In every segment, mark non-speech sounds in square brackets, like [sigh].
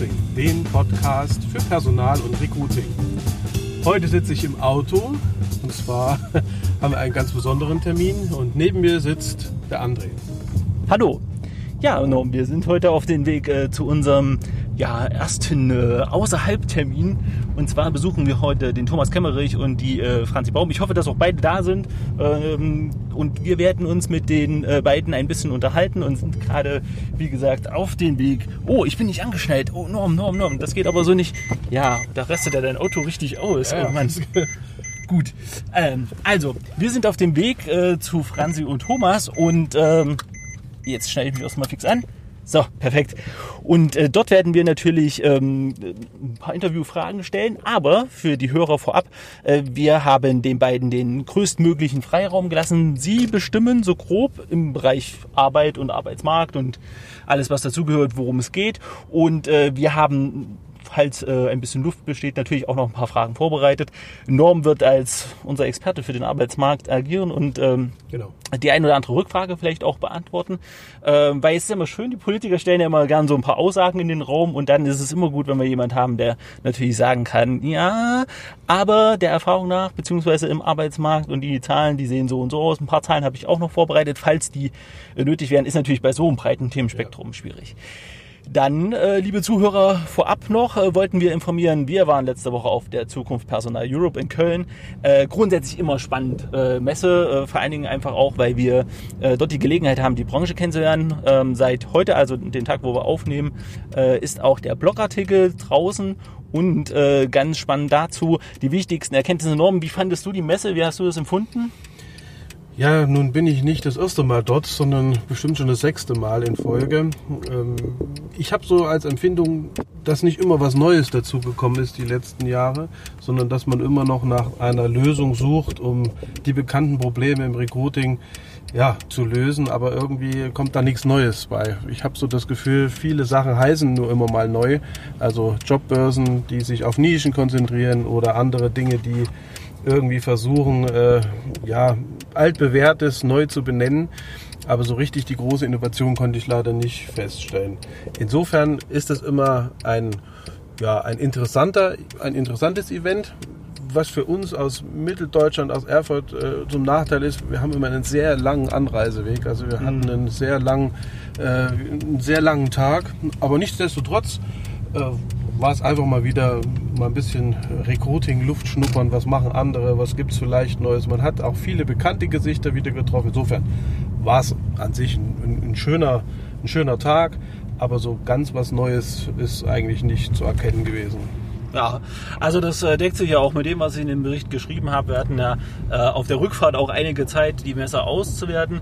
Recruiting, den Podcast für Personal und Recruiting. Heute sitze ich im Auto und zwar [laughs] haben wir einen ganz besonderen Termin und neben mir sitzt der André. Hallo. Ja, und wir sind heute auf dem Weg äh, zu unserem ja, ersten äh, Außerhalbtermin. Und zwar besuchen wir heute den Thomas Kemmerich und die äh, Franzi Baum. Ich hoffe, dass auch beide da sind. Ähm, und wir werden uns mit den äh, beiden ein bisschen unterhalten und sind gerade, wie gesagt, auf dem Weg. Oh, ich bin nicht angeschnallt. Oh, Norm, Norm, Norm. Das geht aber so nicht. Ja, da restet ja dein Auto richtig aus. Ja. Oh Mann. [laughs] Gut. Ähm, also, wir sind auf dem Weg äh, zu Franzi und Thomas und ähm, jetzt schneide ich mich erstmal fix an. So, perfekt. Und äh, dort werden wir natürlich ähm, ein paar Interviewfragen stellen, aber für die Hörer vorab, äh, wir haben den beiden den größtmöglichen Freiraum gelassen. Sie bestimmen so grob im Bereich Arbeit und Arbeitsmarkt und alles, was dazugehört, worum es geht. Und äh, wir haben falls äh, ein bisschen Luft besteht, natürlich auch noch ein paar Fragen vorbereitet. Norm wird als unser Experte für den Arbeitsmarkt agieren und ähm, Genau. die eine oder andere Rückfrage vielleicht auch beantworten. Ähm, weil es ist immer schön, die Politiker stellen ja immer gern so ein paar Aussagen in den Raum und dann ist es immer gut, wenn wir jemand haben, der natürlich sagen kann, ja, aber der Erfahrung nach, beziehungsweise im Arbeitsmarkt und die Zahlen, die sehen so und so aus. Ein paar Zahlen habe ich auch noch vorbereitet, falls die äh, nötig wären, ist natürlich bei so einem breiten Themenspektrum schwierig. Dann, äh, liebe Zuhörer, vorab noch äh, wollten wir informieren, wir waren letzte Woche auf der Zukunft Personal Europe in Köln. Äh, grundsätzlich immer spannend. Äh, Messe, äh, vor allen Dingen einfach auch, weil wir äh, dort die Gelegenheit haben, die Branche kennenzulernen. Ähm, seit heute, also den Tag, wo wir aufnehmen, äh, ist auch der Blogartikel draußen. Und äh, ganz spannend dazu die wichtigsten Erkenntnisse. Norm, wie fandest du die Messe? Wie hast du das empfunden? Ja, nun bin ich nicht das erste Mal dort, sondern bestimmt schon das sechste Mal in Folge. Ähm, ich habe so als Empfindung, dass nicht immer was Neues dazugekommen ist die letzten Jahre, sondern dass man immer noch nach einer Lösung sucht, um die bekannten Probleme im Recruiting ja, zu lösen, aber irgendwie kommt da nichts Neues bei. Ich habe so das Gefühl, viele Sachen heißen nur immer mal neu. Also Jobbörsen, die sich auf Nischen konzentrieren oder andere Dinge, die irgendwie versuchen, äh, ja, altbewährtes neu zu benennen. Aber so richtig die große Innovation konnte ich leider nicht feststellen. Insofern ist es immer ein, ja, ein interessanter, ein interessantes Event. Was für uns aus Mitteldeutschland, aus Erfurt äh, zum Nachteil ist, wir haben immer einen sehr langen Anreiseweg. Also wir hatten einen sehr langen, äh, einen sehr langen Tag. Aber nichtsdestotrotz äh, war es einfach mal wieder mal ein bisschen Recruiting, Luft schnuppern, was machen andere, was gibt es vielleicht Neues. Man hat auch viele bekannte Gesichter wieder getroffen. Insofern war es an sich ein, ein, schöner, ein schöner Tag, aber so ganz was Neues ist eigentlich nicht zu erkennen gewesen. Ja, also das äh, deckt sich ja auch mit dem, was ich in dem Bericht geschrieben habe. Wir hatten ja äh, auf der Rückfahrt auch einige Zeit, die Messer auszuwerten.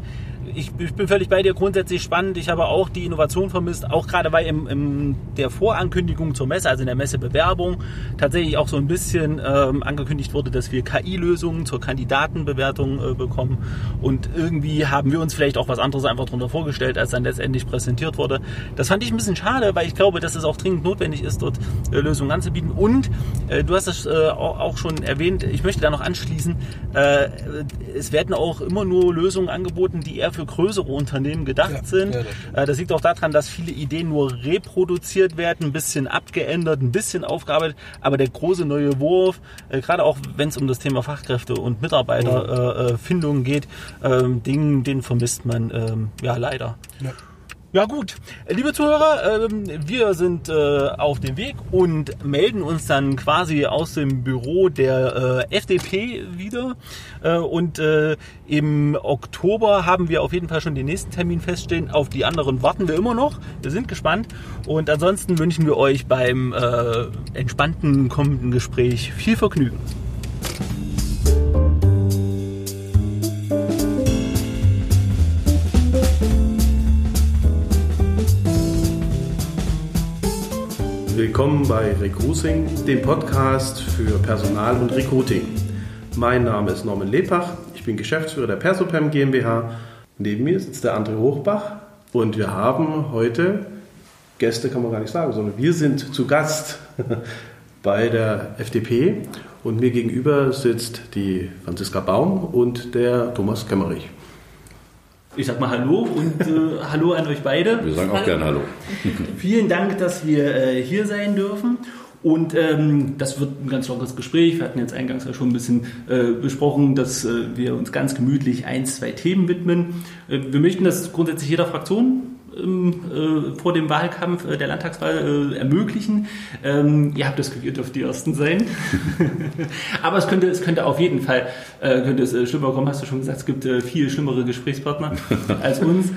Ich, ich, bin völlig bei dir, grundsätzlich spannend. Ich habe auch die Innovation vermisst, auch gerade weil in, in der Vorankündigung zur Messe, also in der Messebewerbung, tatsächlich auch so ein bisschen ähm, angekündigt wurde, dass wir KI-Lösungen zur Kandidatenbewertung äh, bekommen. Und irgendwie haben wir uns vielleicht auch was anderes einfach darunter vorgestellt, als dann letztendlich präsentiert wurde. Das fand ich ein bisschen schade, weil ich glaube, dass es auch dringend notwendig ist, dort äh, Lösungen anzubieten. Und äh, du hast es äh, auch schon erwähnt, ich möchte da noch anschließen, äh, es werden auch immer nur Lösungen angeboten, die eher für größere Unternehmen gedacht Ja, sind. ja, das. Äh, das liegt auch daran, dass viele Ideen nur reproduziert werden, ein bisschen abgeändert, ein bisschen aufgearbeitet, aber der große neue Wurf, äh, gerade auch wenn es um das Thema Fachkräfte und Mitarbeiterfindung geht, ähm, den, den vermisst man ähm, ja leider. Ja. Ja gut, liebe Zuhörer, ähm, wir sind äh, auf dem Weg und melden uns dann quasi aus dem Büro der äh, FDP wieder. Äh, und im Oktober haben wir auf jeden Fall schon den nächsten Termin feststehen. Auf die anderen warten wir immer noch. Wir sind gespannt. Und ansonsten wünschen wir euch beim entspannten kommenden Gespräch viel Vergnügen. Willkommen bei Recruiting, dem Podcast für Personal und Recruiting. Mein Name ist Norman Lepach, ich bin Geschäftsführer der Persopem GmbH. Neben mir sitzt der André Hochbach und wir haben heute Gäste, kann man gar nicht sagen, sondern wir sind zu Gast [laughs] bei der FDP und mir gegenüber sitzt die Franziska Baum und der Thomas Kemmerich. Ich sag mal Hallo und äh, [laughs] Hallo an euch beide. Wir sagen auch gerne Hallo. [laughs] Vielen Dank, dass wir äh, hier sein dürfen. Und ähm, das wird ein ganz lockeres Gespräch. Wir hatten jetzt eingangs ja schon ein bisschen äh, besprochen, dass äh, wir uns ganz gemütlich ein, zwei Themen widmen. Äh, wir möchten das grundsätzlich jeder Fraktion äh, vor dem Wahlkampf äh, der Landtagswahl äh, ermöglichen. Ähm, ihr habt das Glück, ihr dürft die Ersten sein. [laughs] Aber es könnte, es könnte auf jeden Fall könnte es schlimmer kommen, hast du schon gesagt, es gibt viel schlimmere Gesprächspartner [laughs] als uns.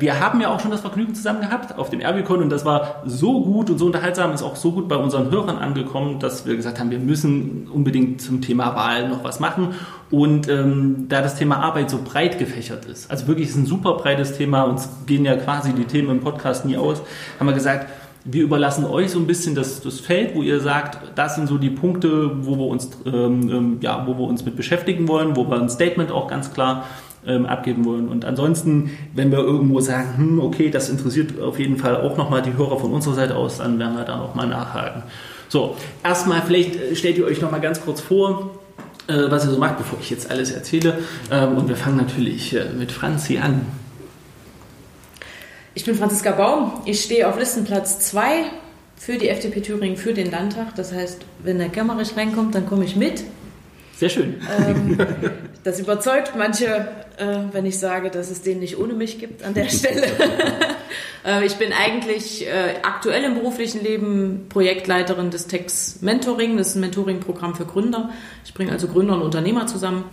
wir haben ja auch schon das Vergnügen zusammen gehabt auf dem Erbicon und das war so gut und so unterhaltsam, ist auch so gut bei unseren Hörern angekommen, dass wir gesagt haben, wir müssen unbedingt zum Thema Wahl noch was machen. Und ähm, da das Thema Arbeit so breit gefächert ist, also wirklich ist ein super breites Thema, uns gehen ja quasi die Themen im Podcast nie aus, haben wir gesagt, wir überlassen euch so ein bisschen das, das Feld, wo ihr sagt, das sind so die Punkte, wo wir uns, ähm, ähm, ja, wo wir uns mit beschäftigen wollen, wo wir ein Statement auch ganz klar ähm, abgeben wollen. Und ansonsten, wenn wir irgendwo sagen, hm, okay, das interessiert auf jeden Fall auch nochmal die Hörer von unserer Seite aus, dann werden wir da nochmal nachhaken. So, erstmal vielleicht äh, stellt ihr euch nochmal ganz kurz vor, äh, was ihr so macht, bevor ich jetzt alles erzähle. Ähm, und wir fangen natürlich äh, mit Franzi an. Ich bin Franziska Baum. Ich stehe auf Listenplatz 2 für die FDP Thüringen, für den Landtag. Das heißt, wenn der Kämmerich reinkommt, dann komme ich mit. Sehr schön. Ähm, das überzeugt manche, äh, wenn ich sage, dass es den nicht ohne mich gibt an der [laughs] Stelle. [laughs] äh, ich bin eigentlich äh, aktuell im beruflichen Leben Projektleiterin des Tex Mentoring. Das ist ein Mentoring-Programm für Gründer. Ich bringe also Gründer und Unternehmer zusammen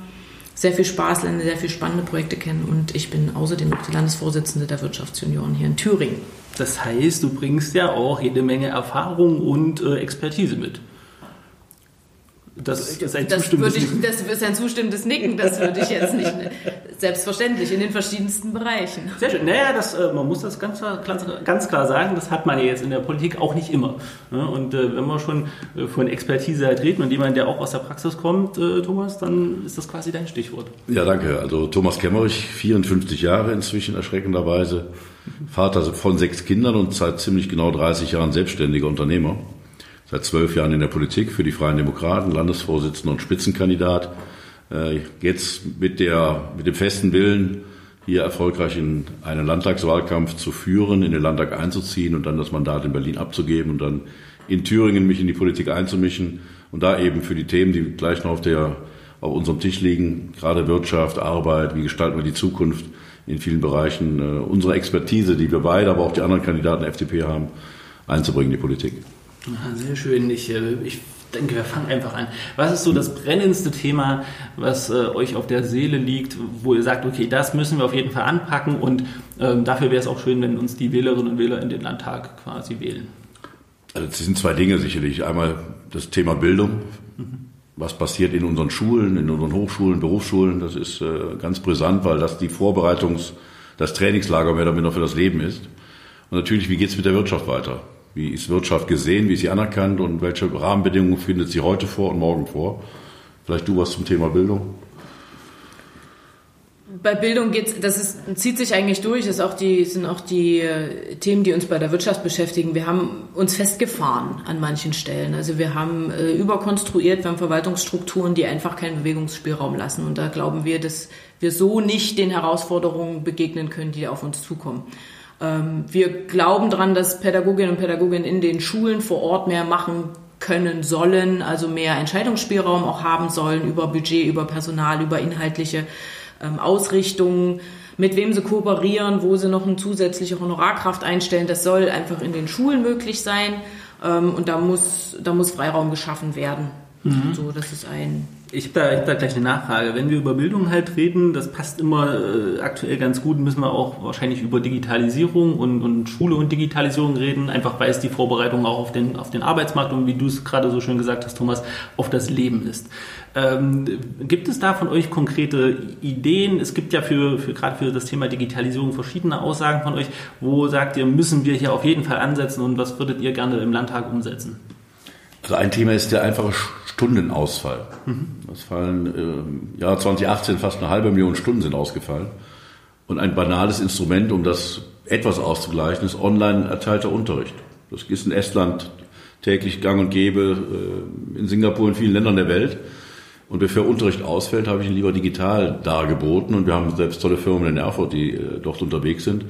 sehr viel Spaß, lerne sehr viele spannende Projekte kennen und ich bin außerdem auch die Landesvorsitzende der Wirtschaftsjunioren hier in Thüringen. Das heißt, du bringst ja auch jede Menge Erfahrung und äh, Expertise mit. Das ist ein das zustimmendes ich, Nicken. Das ist ein zustimmendes Nicken, das würde ich jetzt nicht. Selbstverständlich, in den verschiedensten Bereichen. Sehr schön. Naja, das, äh, man muss das ganz, ganz klar sagen, das hat man ja jetzt in der Politik auch nicht immer. Und äh, wenn wir schon äh, von Expertise halt reden und jemand, der auch aus der Praxis kommt, Thomas, dann ist das quasi dein Stichwort. Ja, danke. Also Thomas Kemmerich, 54 Jahre inzwischen erschreckenderweise, Vater von sechs Kindern und seit ziemlich genau 30 Jahren selbstständiger Unternehmer seit zwölf Jahren in der Politik für die Freien Demokraten, Landesvorsitzender und Spitzenkandidat. Äh, jetzt mit, der, mit dem festen Willen, hier erfolgreich in einen Landtagswahlkampf zu führen, in den Landtag einzuziehen und dann das Mandat in Berlin abzugeben und dann in Thüringen mich in die Politik einzumischen und da eben für die Themen, die gleich noch auf, der, auf unserem Tisch liegen, gerade Wirtschaft, Arbeit, wie gestalten wir die Zukunft in vielen Bereichen, äh, unsere Expertise, die wir beide, aber auch die anderen Kandidaten der FDP haben, einzubringen in die Politik. Ja, sehr schön. Ich, äh, ich denke, wir fangen einfach an. Was ist so das brennendste Thema, was äh, euch auf der Seele liegt, wo ihr sagt, okay, das müssen wir auf jeden Fall anpacken und ähm, dafür wäre es auch schön, wenn uns die Wählerinnen und Wähler in den Landtag quasi wählen? Also das sind zwei Dinge sicherlich. Einmal das Thema Bildung. Was passiert in unseren Schulen, in unseren Hochschulen, Berufsschulen, das ist äh, ganz brisant, weil das die Vorbereitungs-, das Trainingslager mehr oder minder für das Leben ist. Und natürlich, wie geht es mit der Wirtschaft weiter? Wie ist Wirtschaft gesehen? Wie ist sie anerkannt? Und welche Rahmenbedingungen findet sie heute vor und morgen vor? Vielleicht du was zum Thema Bildung? Bei Bildung geht's, das ist, zieht sich eigentlich durch. Das sind auch die äh, Themen, die uns bei der Wirtschaft beschäftigen. Wir haben uns festgefahren an manchen Stellen. Also wir haben äh, überkonstruiert, wir haben Verwaltungsstrukturen, die einfach keinen Bewegungsspielraum lassen. Und da glauben wir, dass wir so nicht den Herausforderungen begegnen können, die auf uns zukommen. Ähm, wir glauben daran, dass Pädagoginnen und Pädagogen in den Schulen vor Ort mehr machen können sollen, also mehr Entscheidungsspielraum auch haben sollen über Budget, über Personal, über inhaltliche ähm, Ausrichtungen, mit wem sie kooperieren, wo sie noch eine zusätzliche Honorarkraft einstellen. Das soll einfach in den Schulen möglich sein ähm, und da muss, da muss Freiraum geschaffen werden. Mhm. So, das ist ein ich habe da, hab da gleich eine Nachfrage. Wenn wir über Bildung halt reden, das passt immer äh, aktuell ganz gut, müssen wir auch wahrscheinlich über Digitalisierung und, und Schule und Digitalisierung reden, einfach weil es die Vorbereitung auch auf den, auf den Arbeitsmarkt und wie du es gerade so schön gesagt hast, Thomas, auf das Leben ist. Ähm, gibt es da von euch konkrete Ideen? Es gibt ja für, für gerade für das Thema Digitalisierung verschiedene Aussagen von euch. Wo sagt ihr, müssen wir hier auf jeden Fall ansetzen und was würdet ihr gerne im Landtag umsetzen? Also ein Thema ist der einfache Stundenausfall. Es fallen im Jahr 2018 fast eine halbe Million Stunden sind ausgefallen. Und ein banales Instrument, um das etwas auszugleichen, ist online erteilter Unterricht. Das ist in Estland täglich gang und gäbe, äh, in Singapur, in vielen Ländern der Welt. Und bevor Unterricht ausfällt, habe ich ihn lieber digital dargeboten. Und wir haben selbst tolle Firmen in Erfurt, die äh, dort unterwegs sind.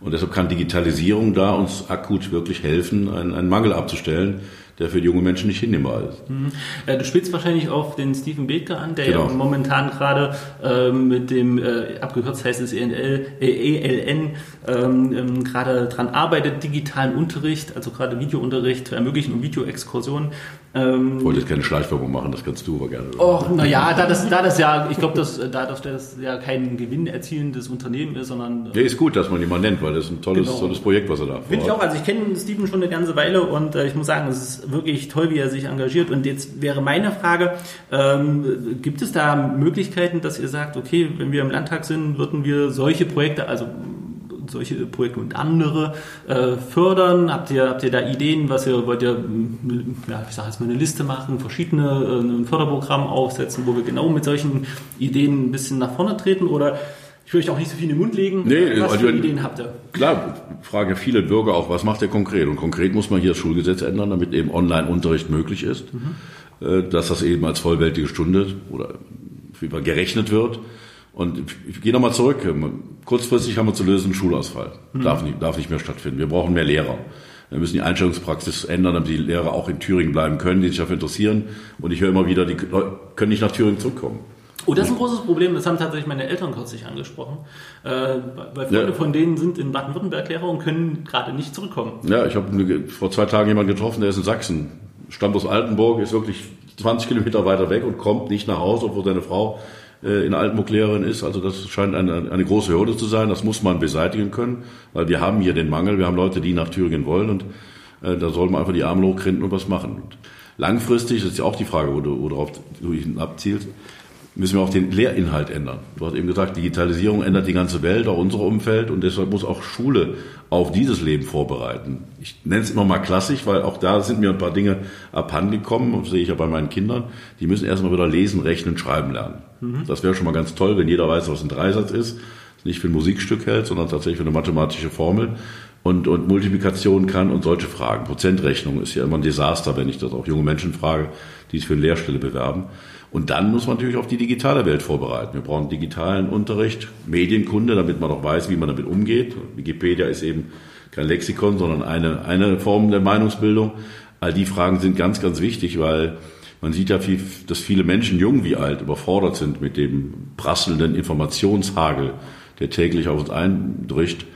Und deshalb kann Digitalisierung da uns akut wirklich helfen, einen, einen Mangel abzustellen, der für die jungen Menschen nicht hinnehmbar ist. Mhm. Du spielst wahrscheinlich auf den Stephen Bethke an, der genau. ja momentan gerade ähm, mit dem, äh, abgekürzt heißt es ENL, äh, ELN, ähm, ähm, gerade dran arbeitet, digitalen Unterricht, also gerade Videounterricht zu ermöglichen und Videoexkursionen. Ähm, ich wollte jetzt keine Schleichwerbung machen, das kannst du aber gerne. Oh, naja, da das, da das ja, ich glaube, dass, da das ja kein Gewinn erzielendes Unternehmen ist, sondern. Ja, ist gut, dass man ihn mal nennt, weil das ist ein tolles, genau. tolles Projekt, was er da Finde ich auch. Also ich kenne Steven schon eine ganze Weile und äh, ich muss sagen, es ist wirklich toll, wie er sich engagiert. Und jetzt wäre meine Frage, ähm, gibt es da Möglichkeiten, dass ihr sagt, okay, wenn wir im Landtag sind, würden wir solche Projekte, also solche Projekte und andere äh, fördern? Habt ihr, habt ihr da Ideen, was ihr wollt ihr, ja, ich sage jetzt mal eine Liste machen, verschiedene äh, ein Förderprogramm aufsetzen, wo wir genau mit solchen Ideen ein bisschen nach vorne treten oder ich will euch auch nicht so viel in den Mund legen. Nee, was also, für Ideen habt ihr? Klar, fragen viele Bürger auch, was macht ihr konkret? Und konkret muss man hier das Schulgesetz ändern, damit eben Online-Unterricht möglich ist, mhm. äh, dass das eben als vollwertige Stunde oder gerechnet wird. Und ich gehe nochmal zurück. Kurzfristig haben wir zu lösen Schulausfall. Mhm. Darf, nicht, darf nicht mehr stattfinden. Wir brauchen mehr Lehrer. Wir müssen die Einstellungspraxis ändern, damit die Lehrer auch in Thüringen bleiben können, die sich dafür interessieren. Und ich höre immer wieder, die können nicht nach Thüringen zurückkommen. Oh, das ist ein großes Problem. Das haben tatsächlich meine Eltern kürzlich angesprochen. Äh, weil Freunde ja. von denen sind in Baden-Württemberg Lehrer und können gerade nicht zurückkommen. Ja, ich habe vor zwei Tagen jemanden getroffen, der ist in Sachsen. Stammt aus Altenburg, ist wirklich 20 Kilometer weiter weg und kommt nicht nach Hause, obwohl seine Frau in Altenburg Lehrerin ist. Also das scheint eine, eine große Hürde zu sein. Das muss man beseitigen können, weil wir haben hier den Mangel. Wir haben Leute, die nach Thüringen wollen und äh, da soll man einfach die Arme hochkrinden und was machen. Und langfristig, das ist ja auch die Frage, wo du, worauf du abzielst, müssen wir auch den Lehrinhalt ändern. Du hast eben gesagt, Digitalisierung ändert die ganze Welt, auch unser Umfeld und deshalb muss auch Schule auf dieses Leben vorbereiten. Ich nenne es immer mal klassisch, weil auch da sind mir ein paar Dinge abhandengekommen das sehe ich ja bei meinen Kindern. Die müssen erstmal wieder lesen, rechnen, schreiben lernen. Mhm. Das wäre schon mal ganz toll, wenn jeder weiß, was ein Dreisatz ist, nicht für ein Musikstück hält, sondern tatsächlich für eine mathematische Formel und, und Multiplikation kann und solche Fragen. Prozentrechnung ist ja immer ein Desaster, wenn ich das auch junge Menschen frage, die sich für eine Lehrstelle bewerben. Und dann muss man natürlich auf die digitale Welt vorbereiten. Wir brauchen digitalen Unterricht, Medienkunde, damit man auch weiß, wie man damit umgeht. Wikipedia ist eben kein Lexikon, sondern eine, eine Form der Meinungsbildung. All die Fragen sind ganz, ganz wichtig, weil man sieht ja, viel, dass viele Menschen, jung wie alt, überfordert sind mit dem prasselnden Informationshagel, der täglich auf uns eindricht.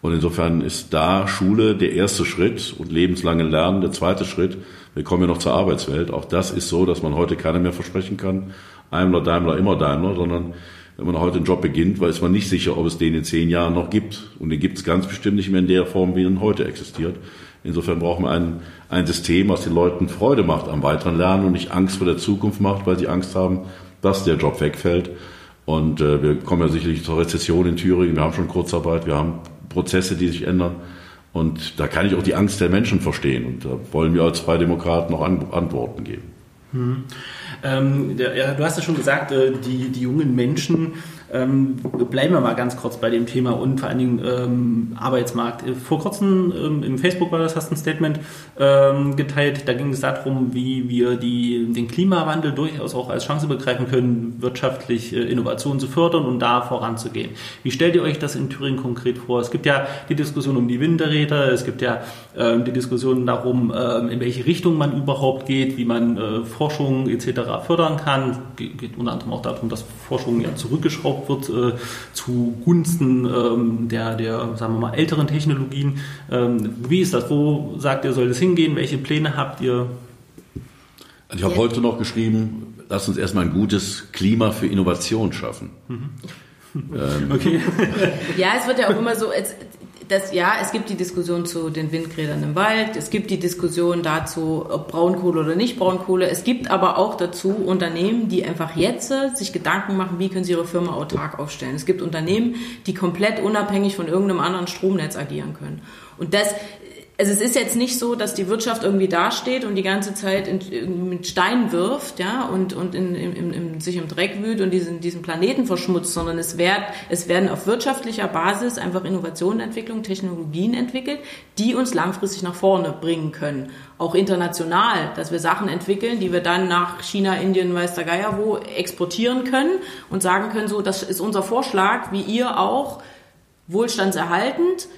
Und insofern ist da Schule der erste Schritt und lebenslange Lernen der zweite Schritt. Wir kommen ja noch zur Arbeitswelt. Auch das ist so, dass man heute keiner mehr versprechen kann. Daimler, Daimler, immer Daimler, sondern wenn man heute einen Job beginnt, weiß man nicht sicher, ob es den in zehn Jahren noch gibt. Und den gibt es ganz bestimmt nicht mehr in der Form, wie er heute existiert. Insofern brauchen wir ein, ein System, was den Leuten Freude macht am weiteren Lernen und nicht Angst vor der Zukunft macht, weil sie Angst haben, dass der Job wegfällt. Und äh, wir kommen ja sicherlich zur Rezession in Thüringen. Wir haben schon Kurzarbeit, wir haben Prozesse, die sich ändern. Und da kann ich auch die Angst der Menschen verstehen. Und da wollen wir als Freie Demokraten noch Antworten geben. Hm. Ähm, ja, du hast ja schon gesagt, äh, die, die jungen Menschen ähm, bleiben wir mal ganz kurz bei dem Thema und vor allen Dingen ähm, Arbeitsmarkt. Vor kurzem ähm, im Facebook war das, hast ein Statement ähm, geteilt. Da ging es darum, wie wir die, den Klimawandel durchaus auch als Chance begreifen können, wirtschaftlich äh, Innovationen zu fördern und da voranzugehen. Wie stellt ihr euch das in Thüringen konkret vor? Es gibt ja die Diskussion um die Winterräder, es gibt ja ähm, die Diskussion darum, ähm, in welche Richtung man überhaupt geht, wie man äh, Forschung etc. fördern kann. Ge geht unter anderem auch darum, dass Forschung ja zurückgeschraubt wird äh, zugunsten ähm, der, der, sagen wir mal, älteren Technologien. Ähm, wie ist das? Wo sagt ihr, soll das hingehen? Welche Pläne habt ihr? Also ich habe heute noch geschrieben, lasst uns erstmal ein gutes Klima für Innovation schaffen. Mhm. Ähm, [laughs] okay. ja, es wird ja auch immer so, das, ja, es gibt die Diskussion zu den Windrädern im Wald, es gibt die Diskussion dazu, ob Braunkohle oder nicht Braunkohle. Es gibt aber auch dazu Unternehmen, die einfach jetzt sich Gedanken machen, wie können sie ihre Firma autark aufstellen. Es gibt Unternehmen, die komplett unabhängig von irgendeinem anderen Stromnetz agieren können. Und das also es ist jetzt nicht so, dass die Wirtschaft irgendwie dasteht und die ganze Zeit in, mit Steinen wirft, ja, und, und in, in, in, sich im Dreck wühlt und diesen, diesen Planeten verschmutzt, sondern es, werd, es werden auf wirtschaftlicher Basis einfach Innovationen entwickelt, Technologien entwickelt, die uns langfristig nach vorne bringen können. Auch international, dass wir Sachen entwickeln, die wir dann nach China, Indien, weiß der Geier wo exportieren können und sagen können, so, das ist unser Vorschlag, wie ihr auch wohlstandserhaltend,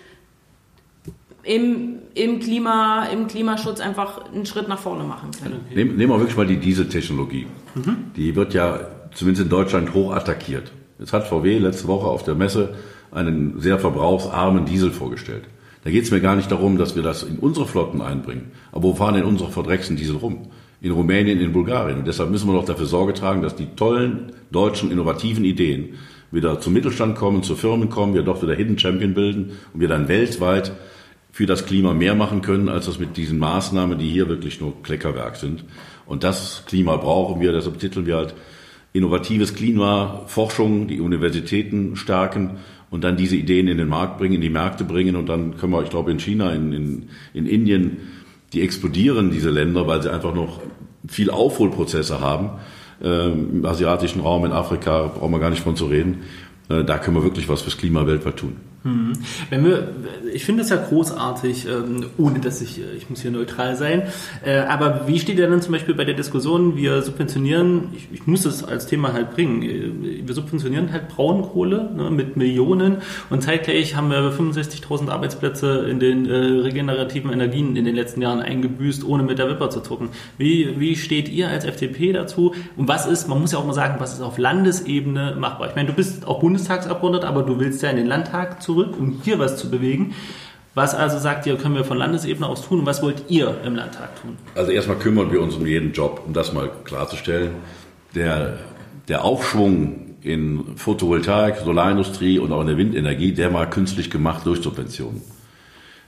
im, im, Klima, im Klimaschutz einfach einen Schritt nach vorne machen können. Nehmen, nehmen wir wirklich mal die Dieseltechnologie. Mhm. Die wird ja zumindest in Deutschland hoch attackiert. Jetzt hat VW letzte Woche auf der Messe einen sehr verbrauchsarmen Diesel vorgestellt. Da geht es mir gar nicht darum, dass wir das in unsere Flotten einbringen. Aber wo fahren denn unsere verdrecksten Diesel rum? In Rumänien, in Bulgarien. Und deshalb müssen wir doch dafür Sorge tragen, dass die tollen deutschen innovativen Ideen wieder zum Mittelstand kommen, zu Firmen kommen, wir dort wieder Hidden Champion bilden und wir dann weltweit für das Klima mehr machen können, als das mit diesen Maßnahmen, die hier wirklich nur Kleckerwerk sind. Und das Klima brauchen wir, deshalb titeln wir halt innovatives Klima, Forschung, die Universitäten stärken und dann diese Ideen in den Markt bringen, in die Märkte bringen und dann können wir, ich glaube, in China, in, in, in Indien, die explodieren, diese Länder, weil sie einfach noch viel Aufholprozesse haben. Ähm, Im asiatischen Raum, in Afrika, brauchen wir gar nicht von zu reden. Äh, da können wir wirklich was fürs Klima weltweit tun. Hm. Wenn wir, ich finde es ja großartig, ähm, ohne dass ich, äh, ich muss hier neutral sein. Äh, aber wie steht ihr dann zum Beispiel bei der Diskussion, wir subventionieren, ich, ich muss es als Thema halt bringen, äh, wir subventionieren halt Braunkohle ne, mit Millionen und zeitgleich haben wir 65.000 Arbeitsplätze in den regenerativen Energien in den letzten Jahren eingebüßt, ohne mit der Wipper zu zucken. Wie, wie steht ihr als FDP dazu? Und was ist, man muss ja auch mal sagen, was ist auf Landesebene machbar? Ich meine, du bist auch Bundestagsabgeordneter, aber du willst ja in den Landtag zu zurück, um hier was zu bewegen. Was also sagt ihr, können wir von Landesebene aus tun und was wollt ihr im Landtag tun? Also erstmal kümmern wir uns um jeden Job, um das mal klarzustellen. Der, der Aufschwung in Photovoltaik, Solarindustrie und auch in der Windenergie, der war künstlich gemacht durch Subventionen.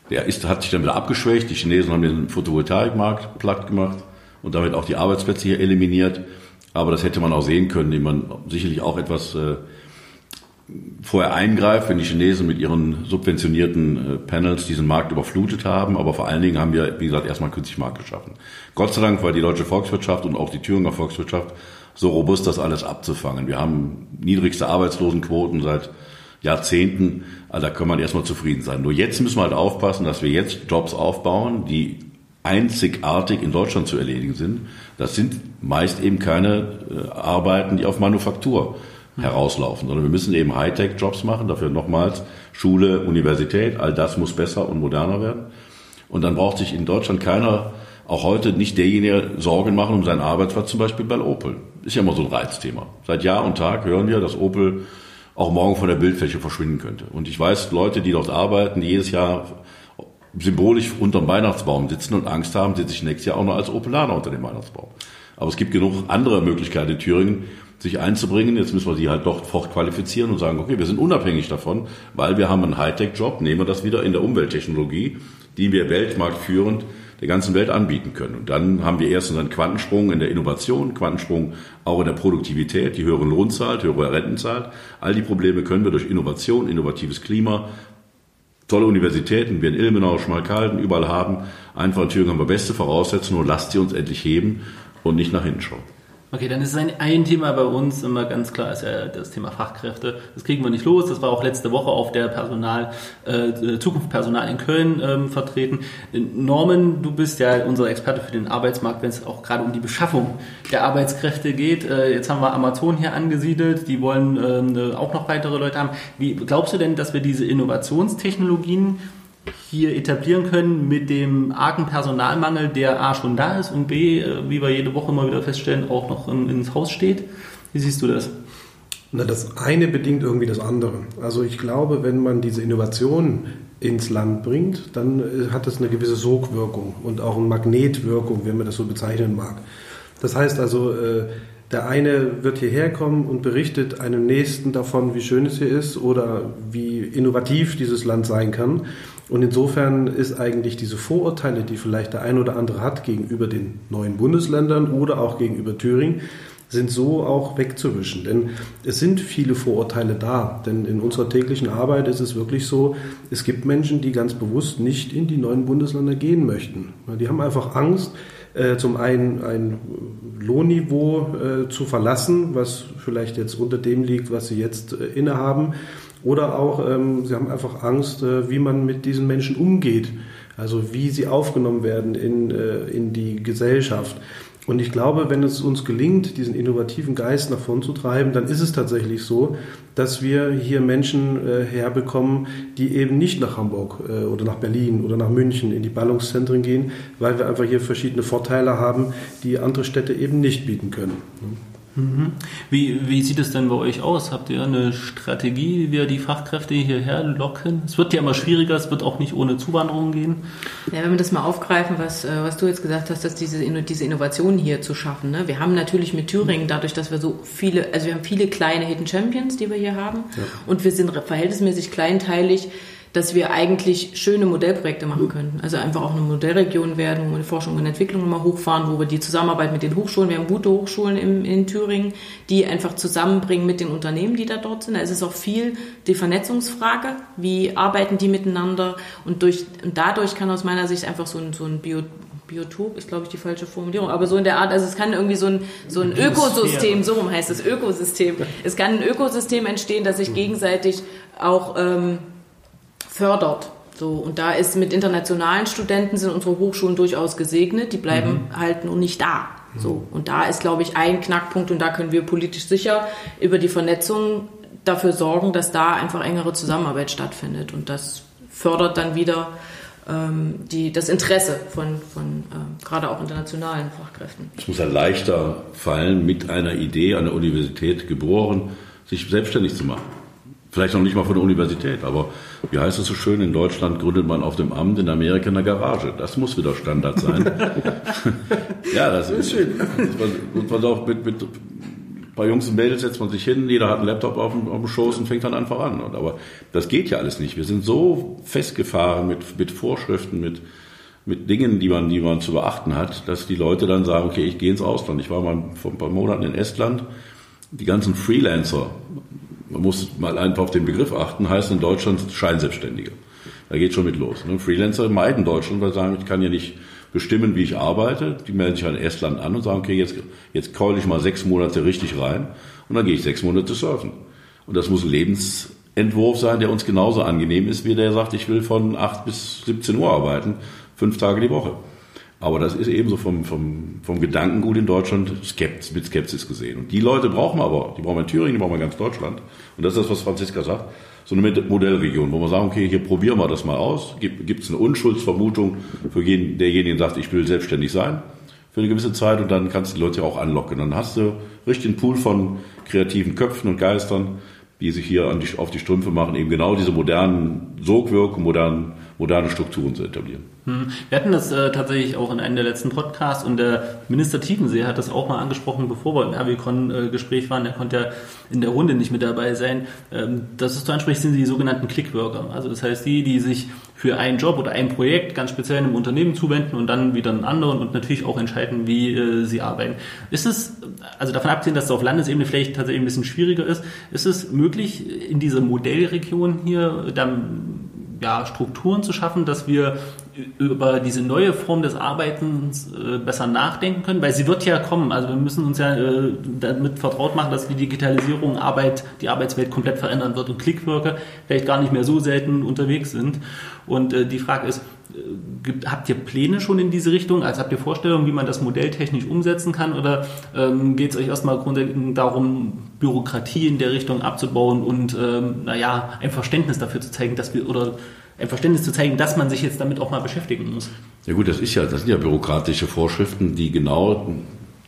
Der ist, hat sich dann wieder abgeschwächt. Die Chinesen haben den Photovoltaikmarkt platt gemacht und damit auch die Arbeitsplätze hier eliminiert. Aber das hätte man auch sehen können, indem man sicherlich auch etwas äh, vorher eingreift, wenn die Chinesen mit ihren subventionierten äh, Panels diesen Markt überflutet haben. Aber vor allen Dingen haben wir, wie gesagt, erstmal künstlich Markt geschaffen. Gott sei Dank war die deutsche Volkswirtschaft und auch die Thüringer Volkswirtschaft so robust, das alles abzufangen. Wir haben niedrigste Arbeitslosenquoten seit Jahrzehnten. Also da kann man erstmal zufrieden sein. Nur jetzt müssen wir halt aufpassen, dass wir jetzt Jobs aufbauen, die einzigartig in Deutschland zu erledigen sind. Das sind meist eben keine äh, Arbeiten, die auf Manufaktur herauslaufen, sondern wir müssen eben Hightech-Jobs machen, dafür nochmals Schule, Universität, all das muss besser und moderner werden. Und dann braucht sich in Deutschland keiner, auch heute nicht derjenige Sorgen machen um seinen Arbeitsplatz, zum Beispiel bei Opel. Ist ja immer so ein Reizthema. Seit Jahr und Tag hören wir, dass Opel auch morgen von der Bildfläche verschwinden könnte. Und ich weiß, Leute, die dort arbeiten, die jedes Jahr symbolisch unterm Weihnachtsbaum sitzen und Angst haben, sitze ich nächstes Jahr auch noch als Opelaner unter dem Weihnachtsbaum. Aber es gibt genug andere Möglichkeiten in Thüringen, sich einzubringen. Jetzt müssen wir sie halt doch fortqualifizieren und sagen, okay, wir sind unabhängig davon, weil wir haben einen Hightech-Job, nehmen wir das wieder in der Umwelttechnologie, die wir weltmarktführend der ganzen Welt anbieten können. Und dann haben wir erstens einen Quantensprung in der Innovation, Quantensprung auch in der Produktivität, die höhere Lohn zahlt, höhere Renten zahlt. All die Probleme können wir durch Innovation, innovatives Klima, tolle Universitäten wie in Ilmenau, Schmalkalden, überall haben. Einfach in Thüringen haben wir beste Voraussetzungen, nur lasst sie uns endlich heben und nicht nach hinten schauen. Okay, dann ist ein, ein Thema bei uns immer ganz klar, ist ja das Thema Fachkräfte. Das kriegen wir nicht los. Das war auch letzte Woche auf der Personal, äh, Zukunft Personal in Köln ähm, vertreten. Norman, du bist ja unser Experte für den Arbeitsmarkt, wenn es auch gerade um die Beschaffung der Arbeitskräfte geht. Äh, jetzt haben wir Amazon hier angesiedelt, die wollen ähm, auch noch weitere Leute haben. Wie glaubst du denn, dass wir diese Innovationstechnologien hier etablieren können mit dem argen Personalmangel, der A schon da ist und B, äh, wie wir jede Woche mal wieder feststellen, auch noch ins Haus steht. Wie siehst du das? Na, das eine bedingt irgendwie das andere. Also ich glaube, wenn man diese Innovation ins Land bringt, dann äh, hat das eine gewisse Sogwirkung und auch eine Magnetwirkung, wenn man das so bezeichnen mag. Das heißt also, äh, der eine wird hierher kommen und berichtet einem Nächsten davon, wie schön es hier ist oder wie innovativ dieses Land sein kann. Und insofern ist eigentlich diese Vorurteile, die vielleicht der ein oder andere hat gegenüber den neuen Bundesländern oder auch gegenüber Thüringen, sind so auch wegzuwischen. Denn es sind viele Vorurteile da. Denn in unserer täglichen Arbeit ist es wirklich so, es gibt Menschen, die ganz bewusst nicht in die neuen Bundesländer gehen möchten. Die haben einfach Angst, äh, zum einen ein Lohnniveau äh, zu verlassen, was vielleicht jetzt unter dem liegt, was sie jetzt äh, innehaben. Oder auch, ähm, sie haben einfach Angst, wie man mit diesen Menschen umgeht. Also wie sie aufgenommen werden in, in die Gesellschaft. Und ich glaube, wenn es uns gelingt, diesen innovativen Geist nach vorn zu treiben, dann ist es tatsächlich so, dass wir hier Menschen äh, herbekommen, die eben nicht nach Hamburg äh, oder nach Berlin oder nach München in die Ballungszentren gehen, weil wir einfach hier verschiedene Vorteile haben, die andere Städte eben nicht bieten können. Mhm. Wie, wie sieht es denn bei euch aus? Habt ihr eine Strategie, wie wir die Fachkräfte hierher locken? Es wird ja immer schwieriger, es wird auch nicht ohne Zuwanderung gehen. Ja, wenn wir das mal aufgreifen, was, äh, was du jetzt gesagt hast, dass diese, diese Innovation hier zu schaffen. Ne? Wir haben natürlich mit Thüringen, dadurch, dass wir so viele, also wir haben viele kleine Hidden Champions, die wir hier haben, ja. und wir sind verhältnismäßig kleinteilig dass wir eigentlich schöne Modellprojekte machen können. Also einfach auch eine Modellregion werden, wo wir die Forschung und Entwicklung mal hochfahren, wo wir die Zusammenarbeit mit den Hochschulen, wir haben gute Hochschulen in, in Thüringen, die einfach zusammenbringen mit den Unternehmen, die da dort sind. Es ist auch viel die Vernetzungsfrage, wie arbeiten die miteinander und, durch, und dadurch kann aus meiner Sicht einfach so ein, so ein Bio, Biotop ist, glaube ich, die falsche Formulierung, aber so in der Art, also es kann irgendwie so ein, so ein Ökosystem, so rum heißt es, Ökosystem. Es kann ein Ökosystem entstehen, das sich gegenseitig auch ähm, fördert. So, und da ist mit internationalen Studenten sind unsere Hochschulen durchaus gesegnet, die bleiben mhm. halt nur nicht da. So, und da ist, glaube ich, ein Knackpunkt und da können wir politisch sicher über die Vernetzung dafür sorgen, dass da einfach engere Zusammenarbeit stattfindet. Und das fördert dann wieder ähm, die, das Interesse von, von äh, gerade auch internationalen Fachkräften. Es muss ja leichter fallen, mit einer Idee an der Universität geboren, sich selbstständig zu machen. Vielleicht noch nicht mal von der Universität, aber wie heißt es so schön, in Deutschland gründet man auf dem Amt, in Amerika in der Garage. Das muss wieder Standard sein. [laughs] ja, das ist schön. Und man auch mit, mit ein paar Jungs und Mädels setzt man sich hin, jeder hat einen Laptop auf dem, auf dem Schoß und fängt dann einfach an. Aber das geht ja alles nicht. Wir sind so festgefahren mit, mit Vorschriften, mit, mit Dingen, die man, die man zu beachten hat, dass die Leute dann sagen, okay, ich gehe ins Ausland. Ich war mal vor ein paar Monaten in Estland. Die ganzen Freelancer, man muss mal einfach auf den Begriff achten, heißt in Deutschland Scheinselbstständige. Da geht schon mit los. Ne? Freelancer meiden Deutschland, weil sie sagen, ich kann ja nicht bestimmen, wie ich arbeite. Die melden sich in Estland an und sagen, okay, jetzt, jetzt keule ich mal sechs Monate richtig rein und dann gehe ich sechs Monate surfen. Und das muss ein Lebensentwurf sein, der uns genauso angenehm ist, wie der sagt, ich will von acht bis 17 Uhr arbeiten, fünf Tage die Woche. Aber das ist ebenso vom, vom, vom Gedankengut in Deutschland Skepsis, mit Skepsis gesehen. Und die Leute brauchen wir aber. Die brauchen wir in Thüringen, die brauchen wir in ganz Deutschland. Und das ist das, was Franziska sagt. So eine Modellregion, wo wir sagen, okay, hier probieren wir das mal aus. Gibt es eine Unschuldsvermutung für jeden, derjenigen, der sagt, ich will selbstständig sein für eine gewisse Zeit und dann kannst du die Leute auch anlocken. Dann hast du richtig einen Pool von kreativen Köpfen und Geistern, die sich hier die, auf die Strümpfe machen, eben genau diese modernen Sogwirkungen, modernen, moderne Strukturen zu etablieren. Hm. Wir hatten das äh, tatsächlich auch in einem der letzten Podcasts und der Minister Tiefensee hat das auch mal angesprochen, bevor wir im Avicon-Gespräch waren. Er konnte ja in der Runde nicht mit dabei sein. Ähm, das ist du ansprichst, sind die sogenannten Clickworker. Also das heißt die, die sich für einen Job oder ein Projekt ganz speziell einem Unternehmen zuwenden und dann wieder einen anderen und natürlich auch entscheiden, wie äh, sie arbeiten. Ist es, also davon abgesehen, dass es auf Landesebene vielleicht tatsächlich ein bisschen schwieriger ist, ist es möglich, in dieser Modellregion hier dann ja, Strukturen zu schaffen, dass wir über diese neue Form des Arbeitens äh, besser nachdenken können, weil sie wird ja kommen. Also wir müssen uns ja äh, damit vertraut machen, dass die Digitalisierung Arbeit, die Arbeitswelt komplett verändern wird und Clickworker vielleicht gar nicht mehr so selten unterwegs sind. Und äh, die Frage ist, äh, gibt, habt ihr Pläne schon in diese Richtung? Also habt ihr Vorstellungen, wie man das modelltechnisch umsetzen kann? Oder ähm, geht es euch erstmal grundlegend darum, Bürokratie in der Richtung abzubauen und ähm, naja, ein Verständnis dafür zu zeigen, dass wir oder ein Verständnis zu zeigen, dass man sich jetzt damit auch mal beschäftigen muss. Ja gut, das ist ja, das sind ja bürokratische Vorschriften, die genau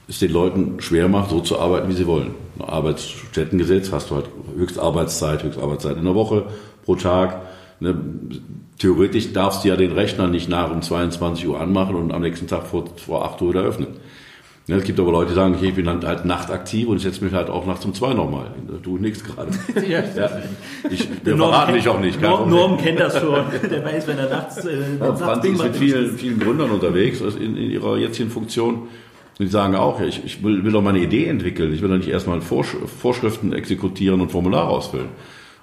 es den Leuten schwer macht, so zu arbeiten, wie sie wollen. Ein Arbeitsstättengesetz hast du halt Höchstarbeitszeit, Höchstarbeitszeit in der Woche pro Tag. Ne, theoretisch darfst du ja den Rechner nicht nach um 22 Uhr anmachen und am nächsten Tag vor, vor 8 Uhr wieder öffnen. Ja, es gibt aber Leute, die sagen, okay, ich bin halt nachtaktiv und ich setze mich halt auch nachts um zwei nochmal. Da tue ich nichts gerade. [laughs] ja. ja. Ich, [laughs] wir Norm verraten mich auch nicht. Norm, Norm kennt das schon. Der weiß, wenn er nachts... Äh, ja, Franzi ist mit vielen, vielen Gründern unterwegs in, in ihrer jetzigen Funktion. Und die sagen auch, ich, ich will, will doch meine Idee entwickeln. Ich will doch nicht erstmal Vorsch Vorschriften exekutieren und Formulare ausfüllen.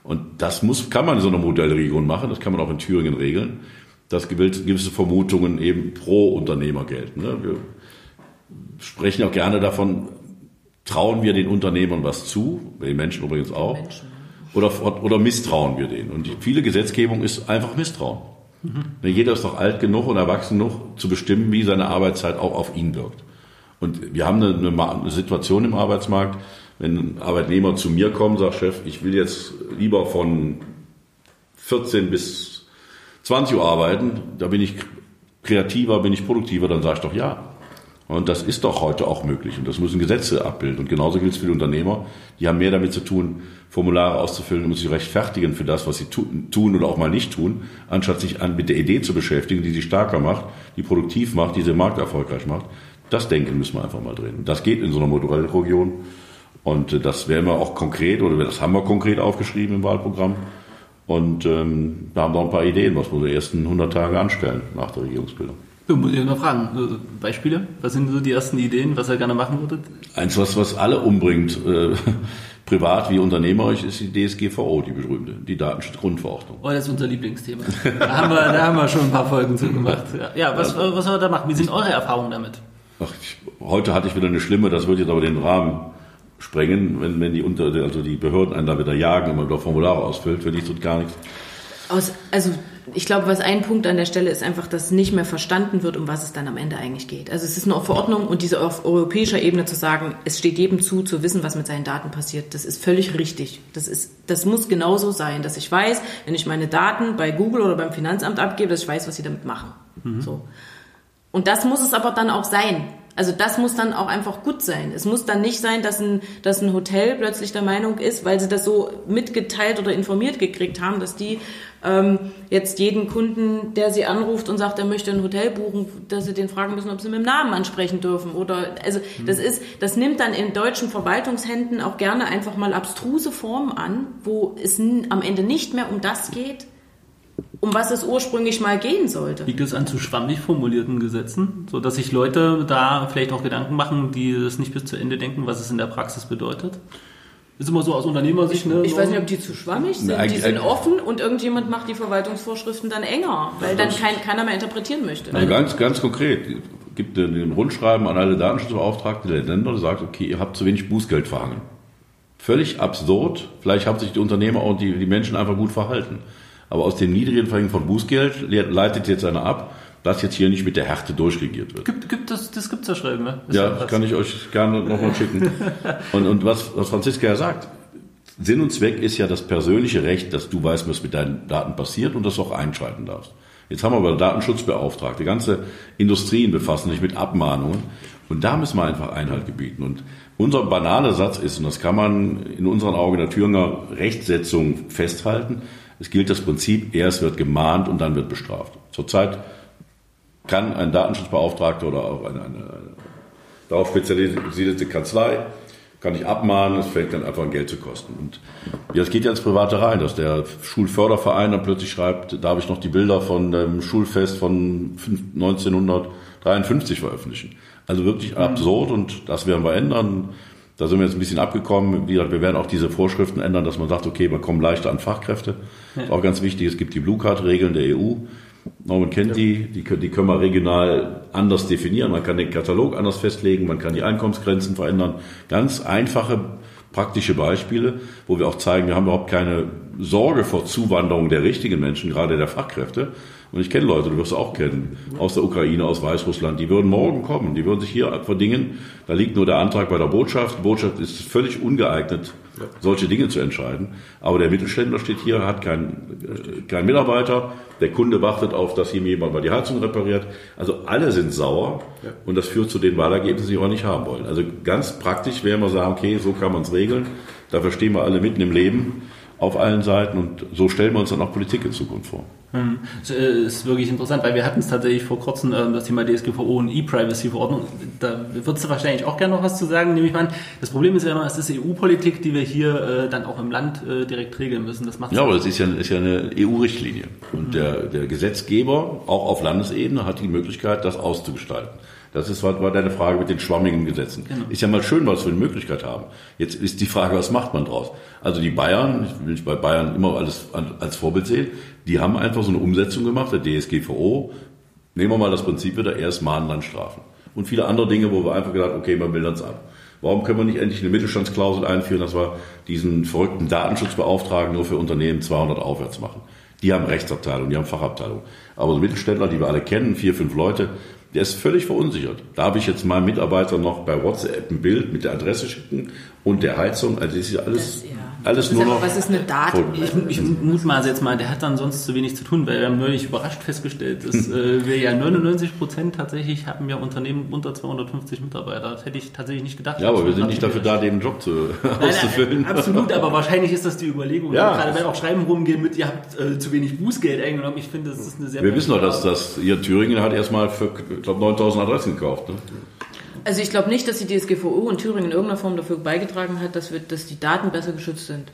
Und das muss, kann man in so einer Modellregion machen. Das kann man auch in Thüringen regeln, dass gewisse Vermutungen eben pro Unternehmer gelten. Ne? Wir sprechen auch gerne davon, trauen wir den Unternehmern was zu, den Menschen übrigens auch, Menschen. Oder, oder misstrauen wir denen. Und viele Gesetzgebung ist einfach Misstrauen. Mhm. Jeder ist doch alt genug und erwachsen genug zu bestimmen, wie seine Arbeitszeit auch auf ihn wirkt. Und wir haben eine, eine Situation im Arbeitsmarkt, wenn ein Arbeitnehmer zu mir kommt, sagt Chef, ich will jetzt lieber von 14 bis 20 Uhr arbeiten, da bin ich kreativer, bin ich produktiver, dann sage ich doch ja. Und das ist doch heute auch möglich und das müssen Gesetze abbilden. Und genauso gilt es für die Unternehmer. Die haben mehr damit zu tun, Formulare auszufüllen und sich rechtfertigen für das, was sie tun oder auch mal nicht tun, anstatt sich mit der Idee zu beschäftigen, die sie stärker macht, die produktiv macht, die sie Markt erfolgreich macht. Das Denken müssen wir einfach mal drehen. Das geht in so einer Modellregion. Und äh, das werden wir auch konkret, oder das haben wir konkret aufgeschrieben im Wahlprogramm. Und ähm, da haben wir auch ein paar Ideen, was wir die ersten 100 Tage anstellen nach der Regierungsbildung. Ja, muss ich mal fragen. Beispiele? Was sind so die ersten Ideen, was ihr gerne machen würdet? Eins, was, was alle umbringt, äh, [laughs] privat wie unternehmerisch, ist die DSGVO, die berühmte, die Datenschutzgrundverordnung. Oh, das ist unser Lieblingsthema. Da haben wir, da haben wir schon ein paar Folgen zu gemacht. Ja, was, was soll wir da machen? Wie sind eure Erfahrungen damit? Ach, ich, heute hatte ich wieder eine schlimme, das wird jetzt aber den Rahmen sprengen, wenn, wenn die unter, also die Behörden einen da wieder jagen und man wieder Formulare ausfüllt, für nichts und gar nichts. Aus, also ich glaube, was ein Punkt an der Stelle ist einfach, dass nicht mehr verstanden wird, um was es dann am Ende eigentlich geht. Also es ist eine Verordnung und diese auf europäischer Ebene zu sagen, es steht jedem zu, zu wissen, was mit seinen Daten passiert, das ist völlig richtig. Das ist, das muss genauso sein, dass ich weiß, wenn ich meine Daten bei Google oder beim Finanzamt abgebe, dass ich weiß, was sie damit machen. Mhm. So. Und das muss es aber dann auch sein. Also das muss dann auch einfach gut sein. Es muss dann nicht sein, dass ein, dass ein Hotel plötzlich der Meinung ist, weil sie das so mitgeteilt oder informiert gekriegt haben, dass die ähm, jetzt jeden Kunden, der sie anruft und sagt, er möchte ein Hotel buchen, dass sie den fragen müssen, ob sie mit dem Namen ansprechen dürfen. Oder also das ist, das nimmt dann in deutschen Verwaltungshänden auch gerne einfach mal abstruse Formen an, wo es am Ende nicht mehr um das geht, um was es ursprünglich mal gehen sollte. Liegt es an zu schwammig formulierten Gesetzen, so dass sich Leute da vielleicht auch Gedanken machen, die das nicht bis zu Ende denken, was es in der Praxis bedeutet? Ist immer so aus Unternehmersicht, ne? Ich weiß nicht, ob die zu schwammig sind. die sind offen und irgendjemand macht die Verwaltungsvorschriften dann enger, weil dann kein, keiner mehr interpretieren möchte. Also ganz, ganz konkret gibt ein Rundschreiben an alle Datenschutzbeauftragten der Länder, der sagt, okay, ihr habt zu wenig Bußgeld verhangen. Völlig absurd. Vielleicht haben sich die Unternehmer und die, die Menschen einfach gut verhalten. Aber aus dem niedrigen Verhängen von Bußgeld leitet jetzt einer ab, dass jetzt hier nicht mit der Härte durchregiert wird. Gibt, gibt das, das gibt's ja schreiben, ne? ja, das kann ich euch gerne nochmal schicken. [laughs] Und, und was, was Franziska ja sagt, Sinn und Zweck ist ja das persönliche Recht, dass du weißt, was mit deinen Daten passiert und das auch einschalten darfst. Jetzt haben wir aber Datenschutzbeauftragte. Ganze Industrien befassen sich mit Abmahnungen. Und da müssen wir einfach Einhalt gebieten. Und unser banaler Satz ist, und das kann man in unseren Augen der Thüringer Rechtsetzung festhalten, es gilt das Prinzip, erst wird gemahnt und dann wird bestraft. Zurzeit kann ein Datenschutzbeauftragter oder auch eine, eine, darauf spezialisierte Kanzlei kann ich abmahnen, es fängt dann einfach an Geld zu kosten. Und das geht ja ins Private rein, dass der Schulförderverein dann plötzlich schreibt, darf ich noch die Bilder von dem Schulfest von 1953 veröffentlichen. Also wirklich absurd und das werden wir ändern. Da sind wir jetzt ein bisschen abgekommen. Wie gesagt, wir werden auch diese Vorschriften ändern, dass man sagt, okay, man kommt leichter an Fachkräfte. Ist auch ganz wichtig. Es gibt die Blue Card Regeln der EU. Norman kennt die, die, die können wir regional anders definieren. Man kann den Katalog anders festlegen, man kann die Einkommensgrenzen verändern. Ganz einfache, praktische Beispiele, wo wir auch zeigen, wir haben überhaupt keine Sorge vor Zuwanderung der richtigen Menschen, gerade der Fachkräfte, und ich kenne Leute, du wirst auch kennen, aus der Ukraine, aus Weißrussland, die würden morgen kommen, die würden sich hier verdingen. Da liegt nur der Antrag bei der Botschaft. Die Botschaft ist völlig ungeeignet, solche Dinge zu entscheiden. Aber der Mittelständler steht hier, hat keinen äh, kein Mitarbeiter. Der Kunde wartet auf, dass ihm jemand mal die Heizung repariert. Also alle sind sauer und das führt zu den Wahlergebnissen, die wir nicht haben wollen. Also ganz praktisch werden wir sagen, okay, so kann man es regeln. Dafür stehen wir alle mitten im Leben auf allen Seiten und so stellen wir uns dann auch Politik in Zukunft vor. Hm. Das äh, ist wirklich interessant, weil wir hatten es tatsächlich vor kurzem ähm, das Thema DSGVO und E-Privacy-Verordnung. Da würdest du wahrscheinlich auch gerne noch was zu sagen, nehme ich mal an. Das Problem ist ja immer, es ist EU-Politik, die wir hier äh, dann auch im Land äh, direkt regeln müssen. Das macht ja, aber das ist ja, ist ja eine EU-Richtlinie. Und mhm. der, der Gesetzgeber, auch auf Landesebene, hat die Möglichkeit, das auszugestalten. Das ist, war, war deine Frage mit den schwammigen Gesetzen. Genau. Ist ja mal schön, was wir eine Möglichkeit haben. Jetzt ist die Frage, was macht man draus? Also die Bayern, ich will nicht bei Bayern immer alles als Vorbild sehen, die haben einfach so eine Umsetzung gemacht, der DSGVO. Nehmen wir mal das Prinzip wieder, erst mahnen, dann strafen. Und viele andere Dinge, wo wir einfach gedacht, okay, man will das ab. Warum können wir nicht endlich eine Mittelstandsklausel einführen, dass wir diesen verrückten Datenschutzbeauftragten nur für Unternehmen 200 aufwärts machen? Die haben Rechtsabteilung, die haben Fachabteilung. Aber so Mittelständler, die wir alle kennen, vier, fünf Leute, der ist völlig verunsichert. Darf ich jetzt meinem Mitarbeiter noch bei WhatsApp ein Bild mit der Adresse schicken und der Heizung? Also das ist alles. Das, ja. Alles nur noch. Was ist eine Daten? Ich, ich mutmaße jetzt mal, der hat dann sonst zu wenig zu tun, weil wir haben neulich überrascht festgestellt, dass äh, wir ja 99 Prozent tatsächlich haben ja Unternehmen unter 250 Mitarbeiter. Das hätte ich tatsächlich nicht gedacht. Ja, aber wir sind nicht dafür da, den Job zu, [laughs] nein, auszufüllen. Absolut, aber wahrscheinlich ist das die Überlegung. Ja. Gerade wenn auch Schreiben rumgehen mit, ihr habt äh, zu wenig Bußgeld eingenommen. Ich finde, das ist eine sehr. Wir wissen doch, dass das hier Thüringen hat erstmal für, ich glaube, 9000 Adressen gekauft. Ne? Also ich glaube nicht, dass die DSGVO in Thüringen in irgendeiner Form dafür beigetragen hat, dass, wir, dass die Daten besser geschützt sind.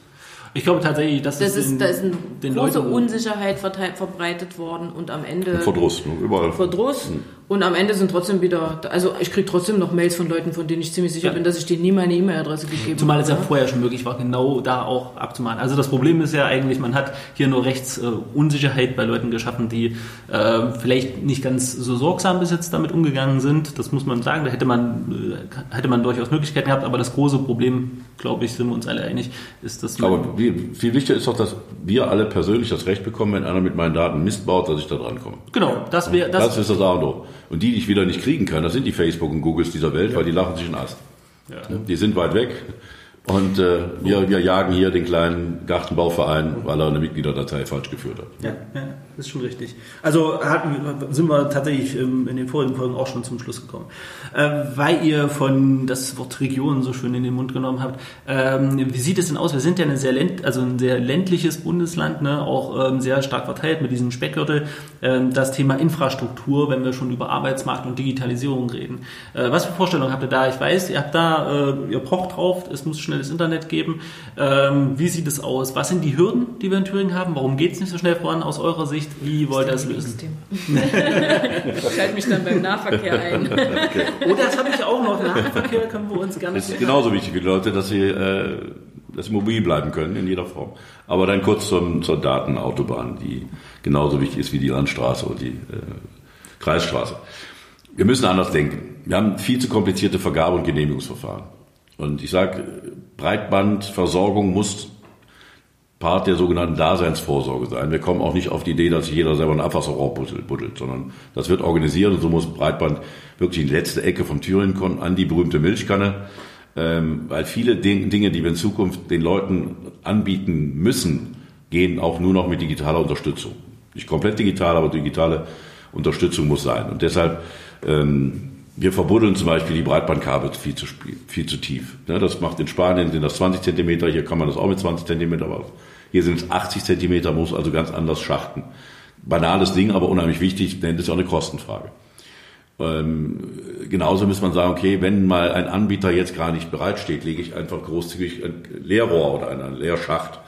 Ich glaube tatsächlich, dass das ist, da ist eine große Leuten Unsicherheit verbreitet worden und am Ende und Verdruss, ne? überall Verdruss. Mhm. Und am Ende sind trotzdem wieder, also ich kriege trotzdem noch Mails von Leuten, von denen ich ziemlich sicher ja. bin, dass ich denen nie meine E-Mail-Adresse gegeben habe. Zumal es ja vorher schon möglich war, genau da auch abzumahnen. Also das Problem ist ja eigentlich, man hat hier nur Rechtsunsicherheit äh, bei Leuten geschaffen, die äh, vielleicht nicht ganz so sorgsam bis jetzt damit umgegangen sind. Das muss man sagen. Da hätte man, äh, hätte man durchaus Möglichkeiten gehabt. Aber das große Problem, glaube ich, sind wir uns alle einig, ist, dass Aber viel wichtiger ist doch, dass wir alle persönlich das Recht bekommen, wenn einer mit meinen Daten Mist baut, dass ich da dran komme. Genau, das wäre das, das ist das A und O. Und die, die ich wieder nicht kriegen kann, das sind die Facebook und Googles dieser Welt, ja. weil die lachen sich in Ast. Ja. Die sind weit weg. Und äh, wir, wir jagen hier den kleinen Gartenbauverein, weil er eine Mitgliederdatei falsch geführt hat. Ja, ist schon richtig. Also hatten, sind wir tatsächlich ähm, in den vorigen Folgen auch schon zum Schluss gekommen. Äh, weil ihr von das Wort Region so schön in den Mund genommen habt, ähm, wie sieht es denn aus? Wir sind ja eine sehr länd, also ein sehr ländliches Bundesland, ne? auch ähm, sehr stark verteilt mit diesem Speckgürtel. Ähm, das Thema Infrastruktur, wenn wir schon über Arbeitsmarkt und Digitalisierung reden. Äh, was für Vorstellungen habt ihr da? Ich weiß, ihr habt da, äh, ihr pocht drauf, es muss schnelles Internet geben. Ähm, wie sieht es aus? Was sind die Hürden, die wir in Thüringen haben? Warum geht es nicht so schnell voran aus eurer Sicht? Wie wollt ihr das lösen? ich [laughs] schalte mich dann beim Nahverkehr [laughs] ein. Okay. Oh, das habe ich auch noch. Nahverkehr können wir uns gerne. Es ist genauso wichtig für die Leute, dass sie, äh, dass sie mobil bleiben können in jeder Form. Aber dann kurz zum, zur Datenautobahn, die genauso wichtig ist wie die Landstraße oder die äh, Kreisstraße. Wir müssen anders denken. Wir haben viel zu komplizierte Vergabe- und Genehmigungsverfahren. Und ich sage, Breitbandversorgung muss Part der sogenannten Daseinsvorsorge sein. Wir kommen auch nicht auf die Idee, dass sich jeder selber ein Abwasserrohr buddelt, sondern das wird organisiert und so muss Breitband wirklich in die letzte Ecke von Thüringen kommen, an die berühmte Milchkanne, ähm, weil viele Dinge, die wir in Zukunft den Leuten anbieten müssen, gehen auch nur noch mit digitaler Unterstützung. Nicht komplett digital, aber digitale Unterstützung muss sein. Und deshalb ähm, wir verbuddeln zum Beispiel die Breitbandkabel viel zu, viel zu tief. Das macht in Spanien sind das 20 Zentimeter, hier kann man das auch mit 20 Zentimeter, aber hier sind es 80 Zentimeter, muss also ganz anders schachten. Banales Ding, aber unheimlich wichtig, denn das ist ja auch eine Kostenfrage. Ähm, genauso muss man sagen, okay, wenn mal ein Anbieter jetzt gar nicht bereitsteht, lege ich einfach großzügig ein Leerrohr oder einen Leerschacht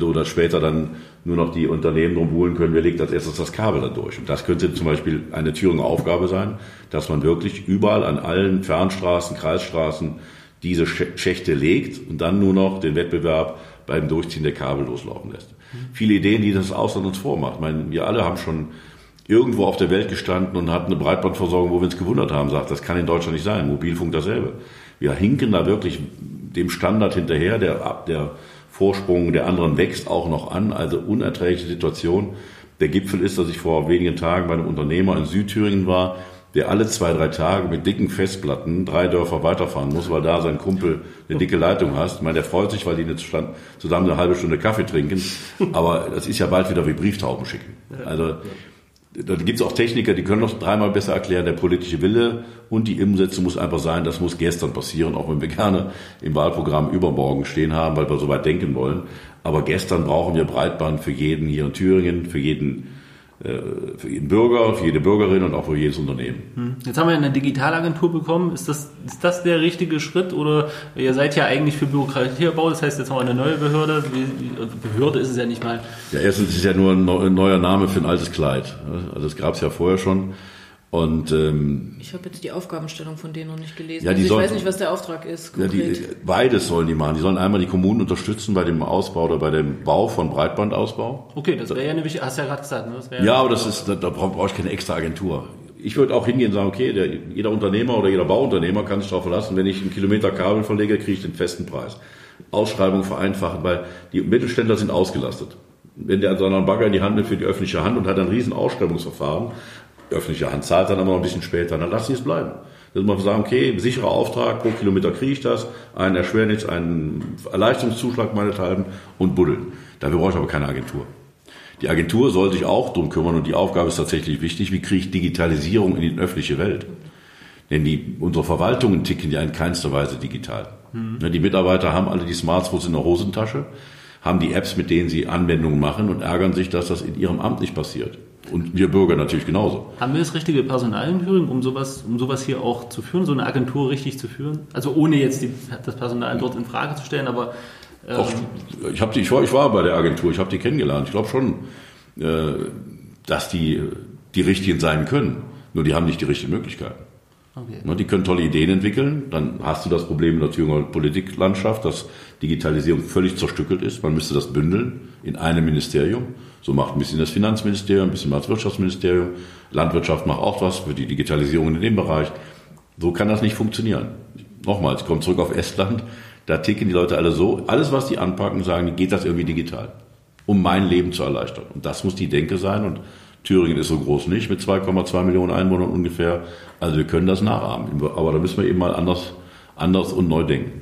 oder später dann nur noch die Unternehmen drum buhlen können, wer legt als erstes das Kabel da durch. Und das könnte zum Beispiel eine Thüringer Aufgabe sein, dass man wirklich überall an allen Fernstraßen, Kreisstraßen diese Schächte legt und dann nur noch den Wettbewerb beim Durchziehen der Kabel loslaufen lässt. Mhm. Viele Ideen, die das Ausland uns vormacht. Ich meine, wir alle haben schon irgendwo auf der Welt gestanden und hatten eine Breitbandversorgung, wo wir uns gewundert haben, sagt, das kann in Deutschland nicht sein. Mobilfunk dasselbe. Wir hinken da wirklich dem Standard hinterher, der, der Vorsprung der anderen wächst auch noch an, also unerträgliche Situation. Der Gipfel ist, dass ich vor wenigen Tagen bei einem Unternehmer in Südthüringen war, der alle zwei, drei Tage mit dicken Festplatten drei Dörfer weiterfahren muss, weil da sein Kumpel eine dicke Leitung hast. Ich meine, der freut sich, weil die jetzt zusammen eine halbe Stunde Kaffee trinken. Aber das ist ja bald wieder wie Brieftauben schicken. Also da gibt es auch Techniker, die können noch dreimal besser erklären, der politische Wille und die Umsetzung muss einfach sein, das muss gestern passieren, auch wenn wir gerne im Wahlprogramm übermorgen stehen haben, weil wir so weit denken wollen. Aber gestern brauchen wir Breitband für jeden hier in Thüringen, für jeden für jeden Bürger, für jede Bürgerin und auch für jedes Unternehmen. Hm. Jetzt haben wir eine Digitalagentur bekommen. Ist das, ist das der richtige Schritt oder ihr seid ja eigentlich für Bürokratieabbau, das heißt jetzt haben wir eine neue Behörde. Behörde ist es ja nicht mal. Ja, erstens ist es ja nur ein neuer Name für ein altes Kleid. Also das gab es ja vorher schon. Und ähm, Ich habe jetzt die Aufgabenstellung von denen noch nicht gelesen. Ja, die also ich sollen- weiß nicht, was der Auftrag ist. ja, Konkret. die, beides sollen die machen. Die sollen einmal die Kommunen unterstützen bei dem Ausbau oder bei dem Bau von Breitbandausbau. Okay, das wäre ja eine wichtige, hast du ja gerade gesagt, ne? Ja, aber das ist, da, da brauche brauch ich keine extra Agentur. Ich würde auch hingehen und sagen, okay, der, jeder Unternehmer oder jeder Bauunternehmer kann sich darauf verlassen, wenn ich einen Kilometer Kabel verlege, kriege ich den festen Preis. Ausschreibung vereinfachen, weil die Mittelständler sind ausgelastet. Wenn der so einen Bagger in die Hand nimmt für die öffentliche Hand und hat ein riesen Ausschreibungsverfahren, öffentliche Hand zahlt dann aber noch ein bisschen später, dann lass sie es bleiben. Dass man sagen, okay, sicherer Auftrag, pro Kilometer kriege ich das, einen Erschwernis, einen Erleichterungszuschlag meinethalben und buddeln. Dafür brauche ich aber keine Agentur. Die Agentur soll sich auch drum kümmern und die Aufgabe ist tatsächlich wichtig, wie kriege ich Digitalisierung in die öffentliche Welt? Denn die, unsere Verwaltungen ticken ja in keinster Weise digital. Ne, Die Mitarbeiter haben alle die Smartphones in der Hosentasche, haben die Apps, mit denen sie Anwendungen machen und ärgern sich, dass das in ihrem Amt nicht passiert. Und wir Bürger natürlich genauso. Haben wir das richtige Personal in Thüringen, um sowas, um sowas hier auch zu führen, so eine Agentur richtig zu führen? Also ohne jetzt die, das Personal dort in Frage zu stellen, aber ähm, Auch, ich, hab die, ich, war, ich war bei der Agentur, ich habe die kennengelernt. Ich glaube schon, äh, dass die die Richtigen sein können. Nur die haben nicht die richtigen Möglichkeiten. okay. Ne, Die können tolle Ideen entwickeln. Dann hast du das Problem in der Thüringer Politiklandschaft, dass Digitalisierung völlig zerstückelt ist. Man müsste das bündeln in einem Ministerium. So macht ein bisschen das Finanzministerium, ein bisschen das Wirtschaftsministerium. Landwirtschaft macht auch was für die Digitalisierung in dem Bereich. So kann das nicht funktionieren. Nochmals, ich komme zurück auf Estland. Da ticken die Leute alle so. Alles, was die anpacken, sagen, geht das irgendwie digital. Um mein Leben zu erleichtern. Und das muss die Denke sein. Und Thüringen ist so groß nicht mit 2,2 Millionen Einwohnern ungefähr. Also wir können das nachahmen. Aber da müssen wir eben mal anders, anders und neu denken.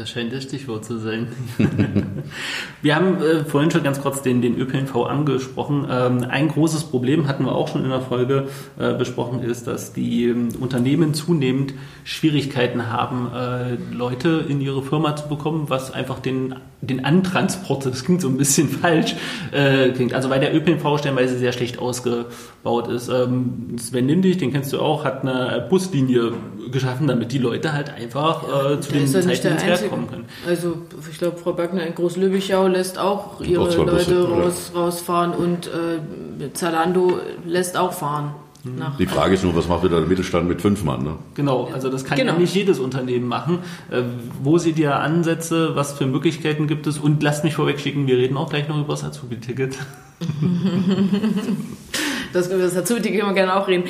Das scheint das Stichwort zu sein. [laughs] wir haben äh, vorhin schon ganz kurz den, den ÖPNV angesprochen. Ähm, ein großes Problem hatten wir auch schon in der Folge äh, besprochen, ist, dass die ähm, Unternehmen zunehmend Schwierigkeiten haben, äh, Leute in ihre Firma zu bekommen, was einfach den, den Antransport, das klingt so ein bisschen [laughs] falsch, äh, klingt. Also weil der ÖPNV stellenweise sehr schlecht ausgebaut ist. Ähm, Sven Nindig, den kennst du auch, hat eine Buslinie geschaffen, damit die Leute halt einfach äh, zu den ist kommen können. Also ich glaube, Frau Böckner in Groß-Lübichau lässt auch ihre auch Busse, Leute raus, rausfahren und äh, Zalando lässt auch fahren. Mhm. Nach, Die Frage ist nur, was macht wieder der Mittelstand mit fünf Mann? Ne? Genau, also das kann Genau. ja nicht jedes Unternehmen machen. Äh, wo seht ihr Ansätze? Was für Möglichkeiten gibt es? Und lasst mich vorwegschicken, wir reden auch gleich noch über das Azubi-Ticket. [laughs] das, das dazu die können wir gerne auch reden.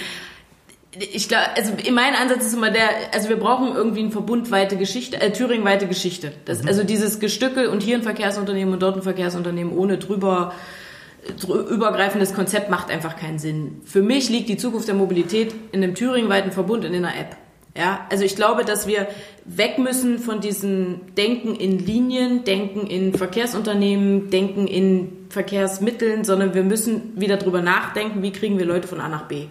Ich glaube, also mein Ansatz ist immer der, also wir brauchen irgendwie eine verbundweite Geschichte, äh, Thüringweite Geschichte. Das, Also dieses Gestückel und hier ein Verkehrsunternehmen und dort ein Verkehrsunternehmen ohne drüber drü- übergreifendes Konzept macht einfach keinen Sinn. Für mich liegt die Zukunft der Mobilität in einem thüringweiten Verbund in einer App. Ja, also ich glaube, dass wir weg müssen von diesem Denken in Linien, Denken in Verkehrsunternehmen, Denken in Verkehrsmitteln, sondern wir müssen wieder drüber nachdenken, wie kriegen wir Leute von A nach B.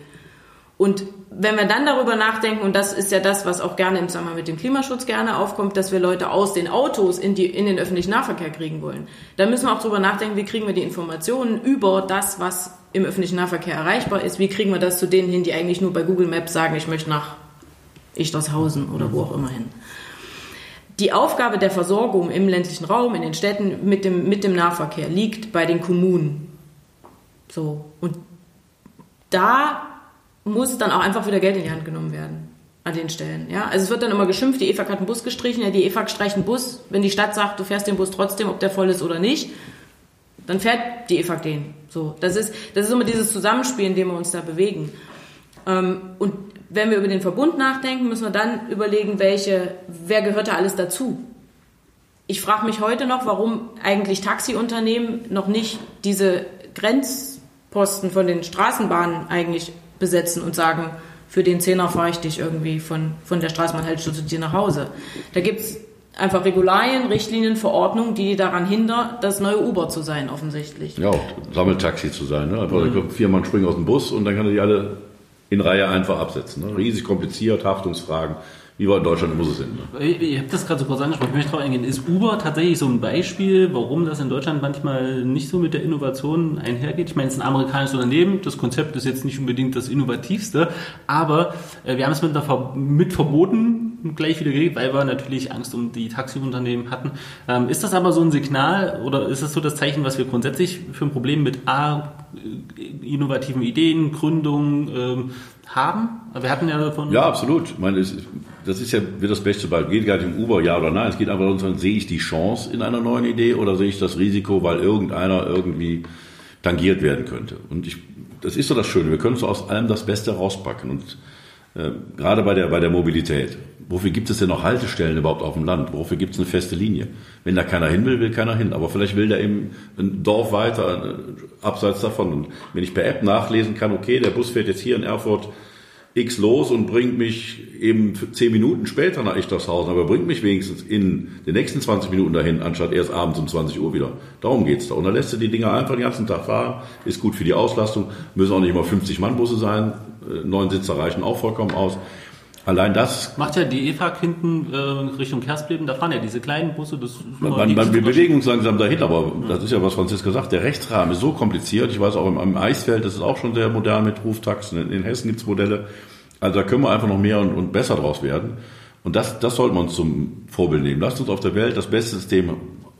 Und wenn wir dann darüber nachdenken, und das ist ja das, was auch gerne im Zusammenhang mit dem Klimaschutz gerne aufkommt, dass wir Leute aus den Autos in, die, in den öffentlichen Nahverkehr kriegen wollen, dann müssen wir auch darüber nachdenken, wie kriegen wir die Informationen über das, was im öffentlichen Nahverkehr erreichbar ist, wie kriegen wir das zu denen hin, die eigentlich nur bei Google Maps sagen, ich möchte nach Ichtershausen oder wo auch immer hin. Die Aufgabe der Versorgung im ländlichen Raum, in den Städten mit dem, mit dem Nahverkehr liegt bei den Kommunen. So. Und da muss dann auch einfach wieder Geld in die Hand genommen werden. An den Stellen. Ja? Also es wird dann immer geschimpft, die EFAG hat einen Bus gestrichen, ja, die EFAG streicht einen Bus. Wenn die Stadt sagt, du fährst den Bus trotzdem, ob der voll ist oder nicht, dann fährt die EFAG den. So, das ist, das ist immer dieses Zusammenspiel, in dem wir uns da bewegen. Ähm, und wenn wir über den Verbund nachdenken, müssen wir dann überlegen, welche, wer gehört da alles dazu? Ich frage mich heute noch, warum eigentlich Taxiunternehmen noch nicht diese Grenzposten von den Straßenbahnen eigentlich besetzen und sagen, für den Zehner fahre ich dich irgendwie von, von der Straßenbahnhaltestelle zu dir nach Hause. Da gibt's einfach Regularien, Richtlinien, Verordnungen, die daran hindern, das neue Uber zu sein, offensichtlich. Ja, auch Sammeltaxi zu sein. Ne? Einfach vier Mann springen aus dem Bus und dann kann er die alle in Reihe einfach absetzen. Ne? Riesig kompliziert, Haftungsfragen. Wie wir in Deutschland immer so sind. Ne? Ich, ich habe das gerade so kurz angesprochen, ich möchte darauf eingehen. Ist Uber tatsächlich so ein Beispiel, warum das in Deutschland manchmal nicht so mit der Innovation einhergeht? Ich meine, es ist ein amerikanisches Unternehmen, das Konzept ist jetzt nicht unbedingt das innovativste, aber äh, wir haben es mit, Ver mit Verboten gleich wieder geregelt, weil wir natürlich Angst um die Taxiunternehmen hatten. Ähm, ist das aber so ein Signal oder ist das so das Zeichen, was wir grundsätzlich für ein Problem mit A, innovativen Ideen, Gründungen ähm, haben? Wir hatten ja davon. Ja, absolut. Ich meine, das ist ja wird das Beste bald. Geht gar nicht um Uber, ja oder nein. Es geht einfach darum, sehe ich die Chance in einer neuen Idee oder sehe ich das Risiko, weil irgendeiner irgendwie tangiert werden könnte. Und ich, das ist so das Schöne. Wir können so aus allem das Beste rauspacken. Und äh, gerade bei der, bei der Mobilität. Wofür gibt es denn noch Haltestellen überhaupt auf dem Land? Wofür gibt es eine feste Linie? Wenn da keiner hin will, will keiner hin. Aber vielleicht will der eben ein Dorf weiter, äh, abseits davon. Und wenn ich per App nachlesen kann, okay, der Bus fährt jetzt hier in Erfurt X los und bringt mich eben zehn Minuten später nach Ichtershausen, aber bringt mich wenigstens in den nächsten 20 Minuten dahin, anstatt erst abends um 20 Uhr wieder. Darum geht's da. Und dann lässt du die Dinger einfach den ganzen Tag fahren, ist gut für die Auslastung, müssen auch nicht immer 50 Mann Busse sein, äh, neun Sitzer reichen auch vollkommen aus. Allein das. Macht ja die EFAG hinten äh, Richtung Kerstleben, da fahren ja diese kleinen Busse. Das man, man, wir bewegen uns langsam dahin, aber das ist ja, was Franziska sagt, der Rechtsrahmen ist so kompliziert. Ich weiß auch im, im Eisfeld, das ist auch schon sehr modern mit Ruftaxen. In, in Hessen gibt's Modelle. Also da können wir einfach noch mehr und, und besser draus werden. Und das, das sollten wir uns zum Vorbild nehmen. Lasst uns auf der Welt das beste System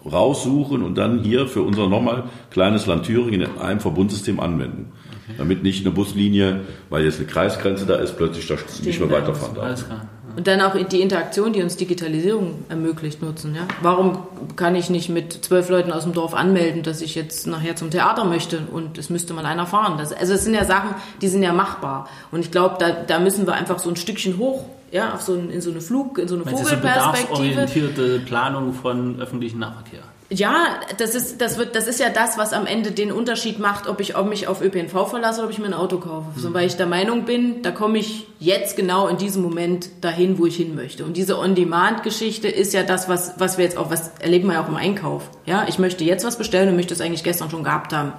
raussuchen und dann hier für unser nochmal kleines Land Thüringen in einem Verbundsystem anwenden. Damit nicht eine Buslinie, weil jetzt eine Kreisgrenze da ist, plötzlich da nicht mehr weiterfahren darf. Alles klar. Und dann auch die Interaktion, die uns Digitalisierung ermöglicht, nutzen. Ja? Warum kann ich nicht mit zwölf Leuten aus dem Dorf anmelden, dass ich jetzt nachher zum Theater möchte und es müsste mal einer fahren? Das, also es sind ja Sachen, die sind ja machbar. Und ich glaube, da, da müssen wir einfach so ein Stückchen hoch ja, auf so ein, in so eine Flug, in so eine Vogelperspektive. orientierte Planung von öffentlichem Nahverkehr. Ja, das ist, das wird, das ist ja das, was am Ende den Unterschied macht, ob ich mich auf ÖPNV verlasse oder ob ich mir ein Auto kaufe. Mhm. So, weil ich der Meinung bin, da komme ich jetzt genau in diesem Moment dahin, wo ich hin möchte. Und diese On-Demand-Geschichte ist ja das, was, was wir jetzt auch, was erleben wir ja auch im Einkauf. Ja, ich möchte jetzt was bestellen und möchte es eigentlich gestern schon gehabt haben.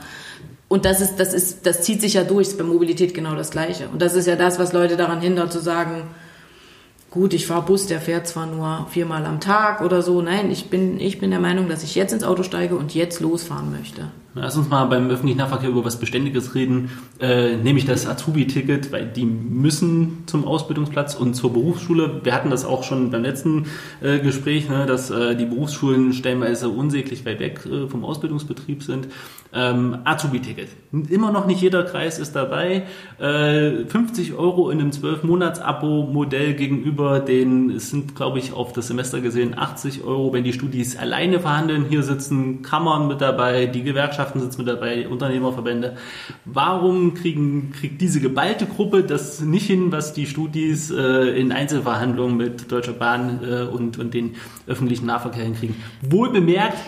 Und das ist, das ist, das zieht sich ja durch. Ist bei Mobilität genau das Gleiche. Und das ist ja das, was Leute daran hindert, zu sagen, gut, ich fahre Bus, der fährt zwar nur viermal am Tag oder so. Nein, ich bin, ich bin der Meinung, dass ich jetzt ins Auto steige und jetzt losfahren möchte. Lass uns mal beim öffentlichen Nahverkehr über was Beständiges reden, äh, nämlich das Azubi-Ticket, weil die müssen zum Ausbildungsplatz und zur Berufsschule. Wir hatten das auch schon beim letzten äh, Gespräch, ne, dass äh, die Berufsschulen stellenweise unsäglich weit weg äh, vom Ausbildungsbetrieb sind. Ähm, Azubi-Ticket. Immer noch nicht jeder Kreis ist dabei. Äh, 50 Euro in einem 12-Monats-Abo-Modell gegenüber den, es sind, glaube ich, auf das Semester gesehen 80 Euro, wenn die Studis alleine verhandeln. Hier sitzen Kammern mit dabei, die Gewerkschaften sitzen mit dabei, Unternehmerverbände. Warum kriegen, kriegt diese geballte Gruppe das nicht hin, was die Studis äh, in Einzelverhandlungen mit Deutscher Bahn äh, und, und den öffentlichen Nahverkehr hinkriegen? Wohl bemerkt,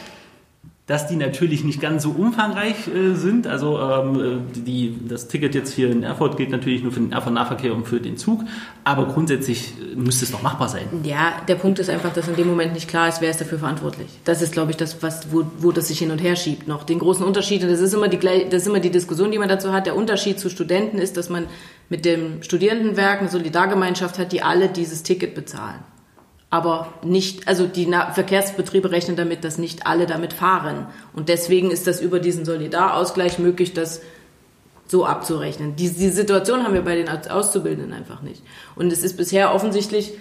dass die natürlich nicht ganz so umfangreich äh, sind. Also ähm, äh, die, das Ticket jetzt hier in Erfurt gilt natürlich nur für den Erfurt Nahverkehr und für den Zug, aber grundsätzlich äh, müsste es doch machbar sein. Ja, der Punkt ist einfach, dass in dem Moment nicht klar ist, wer ist dafür verantwortlich. Das ist, glaube ich, das, was, wo, wo das sich hin und her schiebt noch. Den großen Unterschied, und das ist immer die, das ist immer die Diskussion, die man dazu hat, der Unterschied zu Studenten ist, dass man mit dem Studierendenwerk eine Solidargemeinschaft hat, die alle dieses Ticket bezahlen aber nicht, also die Verkehrsbetriebe rechnen damit, dass nicht alle damit fahren. Und deswegen ist das über diesen Solidarausgleich möglich, das so abzurechnen. Die, die Situation haben wir bei den Auszubildenden einfach nicht. Und es ist bisher offensichtlich,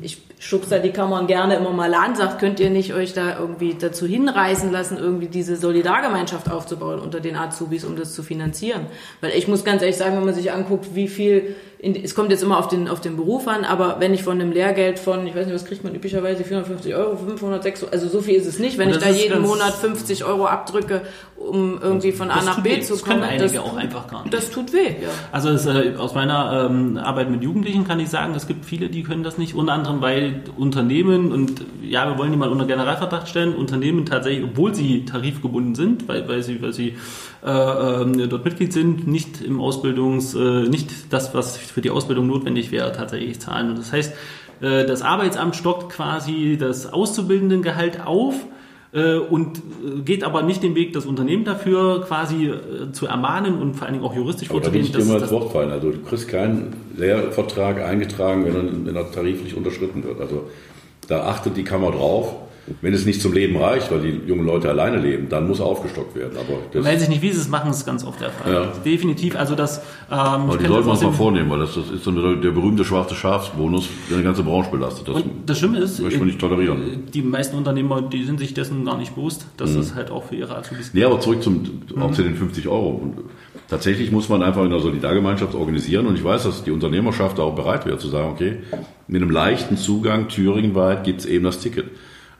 ich schubst da die Kammern gerne immer mal an, sagt, könnt ihr nicht euch da irgendwie dazu hinreißen lassen, irgendwie diese Solidargemeinschaft aufzubauen unter den Azubis, um das zu finanzieren. Weil ich muss ganz ehrlich sagen, wenn man sich anguckt, wie viel in, es kommt jetzt immer auf den, auf den Beruf an, aber wenn ich von einem Lehrgeld von, ich weiß nicht, was kriegt man üblicherweise, 450 Euro, 500, 600, also so viel ist es nicht. Wenn ich da jeden Monat 50 Euro abdrücke, um irgendwie von A nach B weh. zu kommen. Das können einige das, auch einfach gar nicht. Das tut weh, ja. Also es, äh, aus meiner ähm, Arbeit mit Jugendlichen kann ich sagen, es gibt viele, die können das nicht, unter anderem, weil Unternehmen, und ja, wir wollen die mal unter Generalverdacht stellen, Unternehmen tatsächlich, obwohl sie tarifgebunden sind, weil, weil sie, weil sie äh, äh, dort Mitglied sind, nicht im Ausbildungs, äh, nicht das, was für die Ausbildung notwendig wäre, tatsächlich zahlen. Und das heißt, äh, das Arbeitsamt stockt quasi das Auszubildendengehalt auf äh, und äh, geht aber nicht den Weg, das Unternehmen dafür quasi zu ermahnen und vor allen Dingen auch juristisch vorzugehen. Da will ich dir mal ins Wort fallen. Also du kriegst keinen Lehrvertrag eingetragen, wenn er, wenn er tariflich unterschritten wird. Also da achtet die Kammer drauf Wenn es nicht zum Leben reicht, weil die jungen Leute alleine leben, dann muss aufgestockt werden. Aber das Weiß ich nicht, wie sie es machen, ist ganz oft der Fall. Ja. Definitiv, also das... Ähm, aber die sollten wir uns mal vornehmen, weil das, das ist so der berühmte schwarze Schafsbonus, der eine ganze Branche belastet. Das, Und das Schlimme ist, möchte man nicht tolerieren. Äh, die meisten Unternehmer, die sind sich dessen gar nicht bewusst, dass mhm. das halt auch für ihre Azubis Nee, aber zurück zum, auch mhm. zu den 50 Euro. Und tatsächlich muss man einfach in der Solidargemeinschaft organisieren und ich weiß, dass die Unternehmerschaft auch bereit wäre zu sagen, okay, mit einem leichten Zugang thüringenweit gibt es eben das Ticket.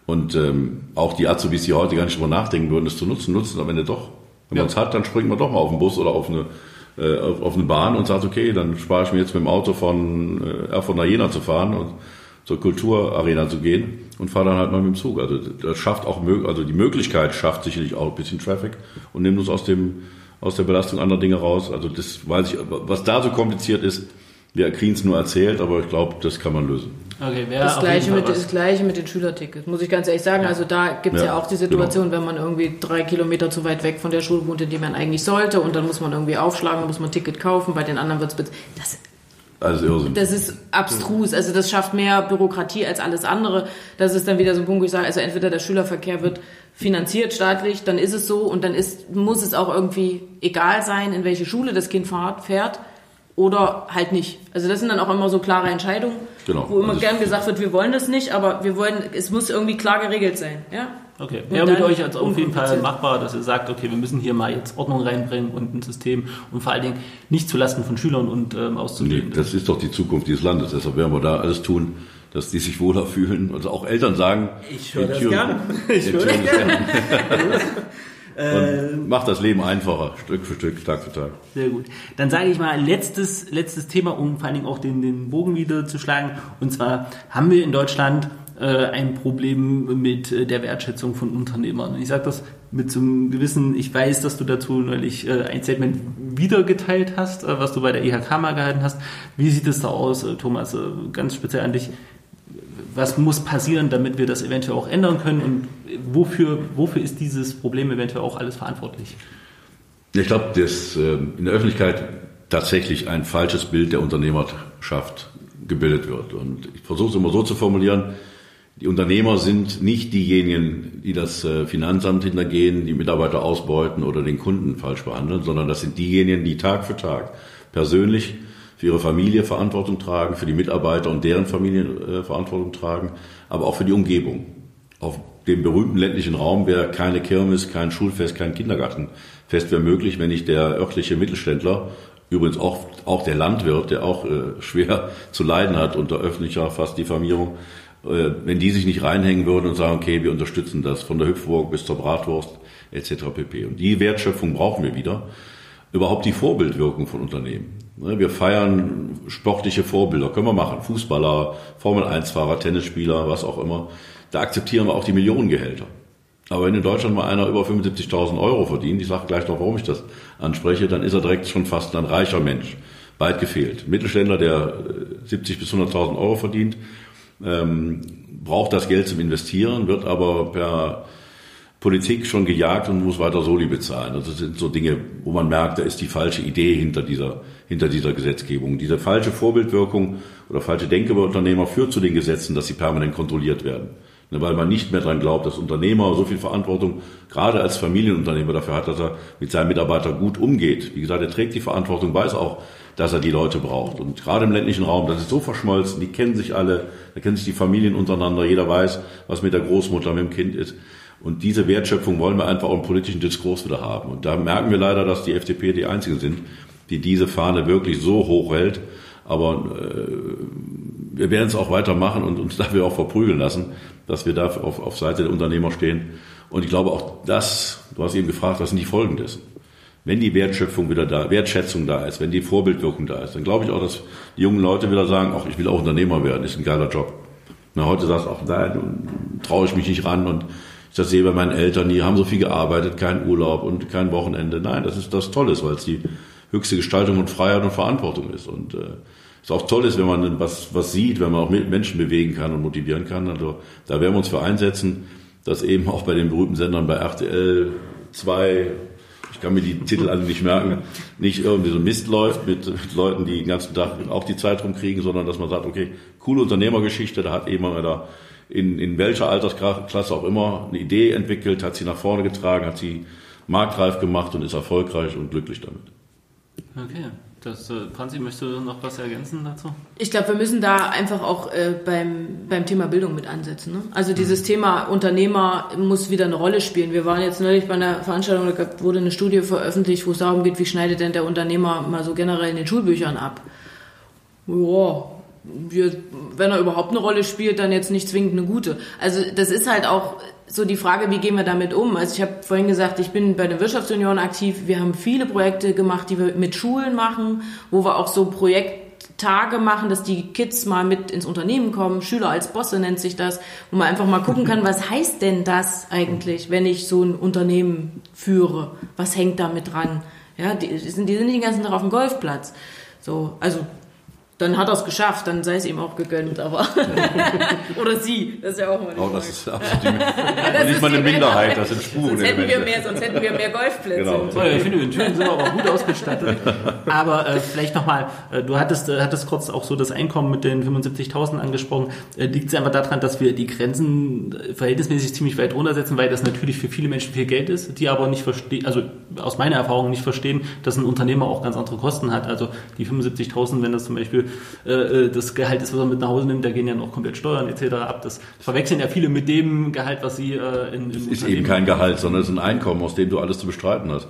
Und ähm, auch die Azubis, die heute gar nicht drüber nachdenken würden, das zu nutzen, nutzen am Ende doch. Wenn ja. man es hat, dann springt man doch mal auf den Bus oder auf eine, äh, auf, auf, eine Bahn und sagt, okay, dann spare ich mir jetzt mit dem Auto von äh, Erfurt nach Jena zu fahren und zur Kulturarena zu gehen und fahre dann halt mal mit dem Zug. Also das schafft auch, also die Möglichkeit schafft sicherlich auch ein bisschen Traffic und nimmt uns aus dem aus der Belastung anderer Dinge raus. Also das weiß ich, was da so kompliziert ist, wir kriegen es nur erzählt, aber ich glaube, das kann man lösen. Okay, das, gleiche mit, das gleiche mit den Schülertickets, muss ich ganz ehrlich sagen. Ja. Also da gibt es ja, ja, auch die Situation, genau. wenn man irgendwie drei Kilometer zu weit weg von der Schule wohnt, in die man eigentlich sollte, und dann muss man irgendwie aufschlagen, dann muss man ein Ticket kaufen, bei den anderen wird es... Das, also Irrsinn. Das ist abstrus. Also das schafft mehr Bürokratie als alles andere. Das ist dann wieder so ein Punkt, wo ich sage, also entweder der Schülerverkehr wird finanziert staatlich, dann ist es so und dann ist, muss es auch irgendwie egal sein, in welche Schule das Kind fährt oder halt nicht. Also das sind dann auch immer so klare Entscheidungen, genau. wo immer also gern gesagt wird, wir wollen das nicht, aber wir wollen, es muss irgendwie klar geregelt sein. Ja? Okay, wäre mit euch also auf jeden Fall machbar, dass ihr sagt, okay, wir müssen hier mal jetzt Ordnung reinbringen und ein System und vor allen Dingen nicht zulasten von Schülern und ähm, auszuleben. Nee, das ist doch die Zukunft dieses Landes, deshalb werden wir da alles tun, dass die sich wohler fühlen. Also auch Eltern sagen, ich höre das gerne. [laughs] Ich höre das gerne. [laughs] Äh, macht das Leben einfacher, Stück für Stück, Tag für Tag. Sehr gut. Dann sage ich mal letztes, letztes Thema, um vor allen Dingen auch den, den Bogen wieder zu schlagen. Und zwar haben wir in Deutschland äh, ein Problem mit äh, der Wertschätzung von Unternehmern. Ich sage das mit so einem gewissen, ich weiß, dass du dazu neulich äh, ein Statement wiedergeteilt hast, äh, was du bei der IHK mal gehalten hast. Wie sieht es da aus, äh, Thomas? Ganz speziell an dich was muss passieren, damit wir das eventuell auch ändern können und wofür, wofür ist dieses Problem eventuell auch alles verantwortlich? Ich glaube, dass ähm, in der Öffentlichkeit tatsächlich ein falsches Bild der Unternehmerschaft gebildet wird. Und ich versuche es immer so zu formulieren, die Unternehmer sind nicht diejenigen, die das äh, Finanzamt hintergehen, die Mitarbeiter ausbeuten oder den Kunden falsch behandeln, sondern das sind diejenigen, die Tag für Tag persönlich für ihre Familie Verantwortung tragen, für die Mitarbeiter und deren Familien äh, Verantwortung tragen, aber auch für die Umgebung. Auf dem berühmten ländlichen Raum wäre keine Kirmes, kein Schulfest, kein Kindergartenfest wäre möglich, wenn nicht der örtliche Mittelständler, übrigens auch, auch der Landwirt, der auch äh, schwer [laughs] zu leiden hat unter öffentlicher fast Diffamierung, äh, wenn die sich nicht reinhängen würden und sagen, okay, wir unterstützen das von der Hüpfburg bis zur Bratwurst etc. pp. Und die Wertschöpfung brauchen wir wieder. Überhaupt die Vorbildwirkung von Unternehmen. Ne, wir feiern sportliche Vorbilder, können wir machen. Fußballer, Formel-1-Fahrer, Tennisspieler, was auch immer. Da akzeptieren wir auch die Millionengehälter. Aber wenn in Deutschland mal einer über 75.000 Euro verdient, ich sage gleich noch, warum ich das anspreche, dann ist er direkt schon fast ein reicher Mensch. Weit gefehlt. Mittelständler, der 70 äh, bis 100.000 Euro verdient, ähm, braucht das Geld zum Investieren, wird aber per Politik schon gejagt und muss weiter Soli bezahlen. Also das sind so Dinge, wo man merkt, da ist die falsche Idee hinter dieser, hinter dieser Gesetzgebung. Diese falsche Vorbildwirkung oder falsche Denke bei Unternehmer führt zu den Gesetzen, dass sie permanent kontrolliert werden. Ne, weil man nicht mehr daran glaubt, dass Unternehmer so viel Verantwortung, gerade als Familienunternehmer, dafür hat, dass er mit seinen Mitarbeitern gut umgeht. Wie gesagt, er trägt die Verantwortung, weiß auch, dass er die Leute braucht. Und gerade im ländlichen Raum, das ist so verschmolzen, die kennen sich alle, da kennen sich die Familien untereinander, jeder weiß, was mit der Großmutter, mit dem Kind ist. Und diese Wertschöpfung wollen wir einfach auch im politischen Diskurs wieder haben. Und da merken wir leider, dass die FDP die Einzigen sind, die diese Fahne wirklich so hoch hält. Aber äh, wir werden es auch weitermachen und uns [laughs] dafür auch verprügeln lassen, dass wir da auf, auf Seite der Unternehmer stehen. Und ich glaube auch das, du hast eben gefragt, was sind die Folgen dessen? Wenn die Wertschöpfung wieder da, Wertschätzung da ist, wenn die Vorbildwirkung da ist, dann glaube ich auch, dass die jungen Leute wieder sagen, ach, ich will auch Unternehmer werden, ist ein geiler Job. Na, heute sagst du, ach, da traue ich mich nicht ran und das sehe bei meinen Eltern, die haben so viel gearbeitet, kein Urlaub und kein Wochenende. Nein, das ist das Tolles, weil es die höchste Gestaltung und Freiheit und Verantwortung ist. Und äh, es auch toll ist, wenn man was, was sieht, wenn man auch Menschen bewegen kann und motivieren kann. Also da werden wir uns für einsetzen, dass eben auch bei den berühmten Sendern bei RTL 2, ich kann mir die Titel alle nicht merken, nicht irgendwie so Mist läuft mit, mit Leuten, die den ganzen Tag auch die Zeit rumkriegen, sondern dass man sagt, okay, coole Unternehmergeschichte, da hat eben da in, in welcher Altersklasse auch immer eine Idee entwickelt, hat sie nach vorne getragen, hat sie marktreif gemacht und ist erfolgreich und glücklich damit. Okay. Das, äh, Franzi, möchtest du noch was ergänzen dazu? Ich glaube, wir müssen da einfach auch äh, beim, beim Thema Bildung mit ansetzen. Ne? Also dieses mhm. Thema Unternehmer muss wieder eine Rolle spielen. Wir waren jetzt neulich bei einer Veranstaltung, da wurde eine Studie veröffentlicht, wo es darum geht, wie schneidet denn der Unternehmer mal so generell in den Schulbüchern ab. Ja, wir, wenn er überhaupt eine Rolle spielt, dann jetzt nicht zwingend eine gute. Also das ist halt auch so die Frage, wie gehen wir damit um? Also ich habe vorhin gesagt, ich bin bei der Wirtschaftsunion aktiv. Wir haben viele Projekte gemacht, die wir mit Schulen machen, wo wir auch so Projekttage machen, dass die Kids mal mit ins Unternehmen kommen. Schüler als Bosse nennt sich das, wo man einfach mal gucken kann, was heißt denn das eigentlich, wenn ich so ein Unternehmen führe? Was hängt damit dran? Ja, die sind, die sind nicht den ganzen Tag auf dem Golfplatz. So, also dann hat er es geschafft, dann sei es ihm auch gegönnt, aber. [laughs] Oder sie, das ist ja auch mal Oh, das ist absolut die, [laughs] ja, nicht mal eine Minderheit, das sind Spuren. Sonst hätten, wir mehr, sonst hätten wir mehr Golfplätze. Genau. Oh, ich finde, in Thüringen sind wir aber gut ausgestattet. Aber äh, vielleicht nochmal, äh, du hattest, äh, hattest kurz auch so das Einkommen mit den 75.000 angesprochen. Äh, Liegt es einfach daran, dass wir die Grenzen äh, verhältnismäßig ziemlich weit runtersetzen, weil das natürlich für viele Menschen viel Geld ist, die aber nicht verstehen, also aus meiner Erfahrung nicht verstehen, dass ein Unternehmer auch ganz andere Kosten hat. Also die 75.000, wenn das zum Beispiel äh, äh, das Gehalt ist, was er mit nach Hause nimmt, da gehen ja noch komplett Steuern etc. ab. Das verwechseln ja viele mit dem Gehalt, was sie äh, in, in Es ist eben kein Gehalt, sondern es ist ein Einkommen, aus dem du alles zu bestreiten hast.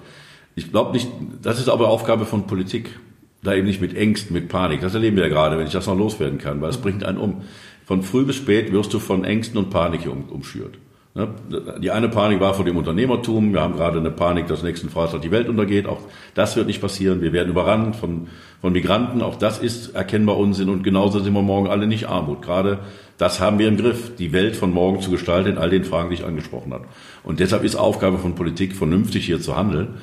Ich glaube nicht, das ist aber Aufgabe von Politik. Da eben nicht mit Ängsten, mit Panik. Das erleben wir ja gerade, wenn ich das noch loswerden kann, weil es bringt einen um. Von früh bis spät wirst du von Ängsten und Panik um, umschürt. Ne? Die eine Panik war vor dem Unternehmertum. Wir haben gerade eine Panik, dass nächsten Freitag die Welt untergeht. Auch das wird nicht passieren. Wir werden überrannt von, von Migranten. Auch das ist erkennbar Unsinn. Und genauso sind wir morgen alle nicht Armut. Gerade das haben wir im Griff, die Welt von morgen zu gestalten in all den Fragen, die ich angesprochen habe. Und deshalb ist Aufgabe von Politik, vernünftig hier zu handeln.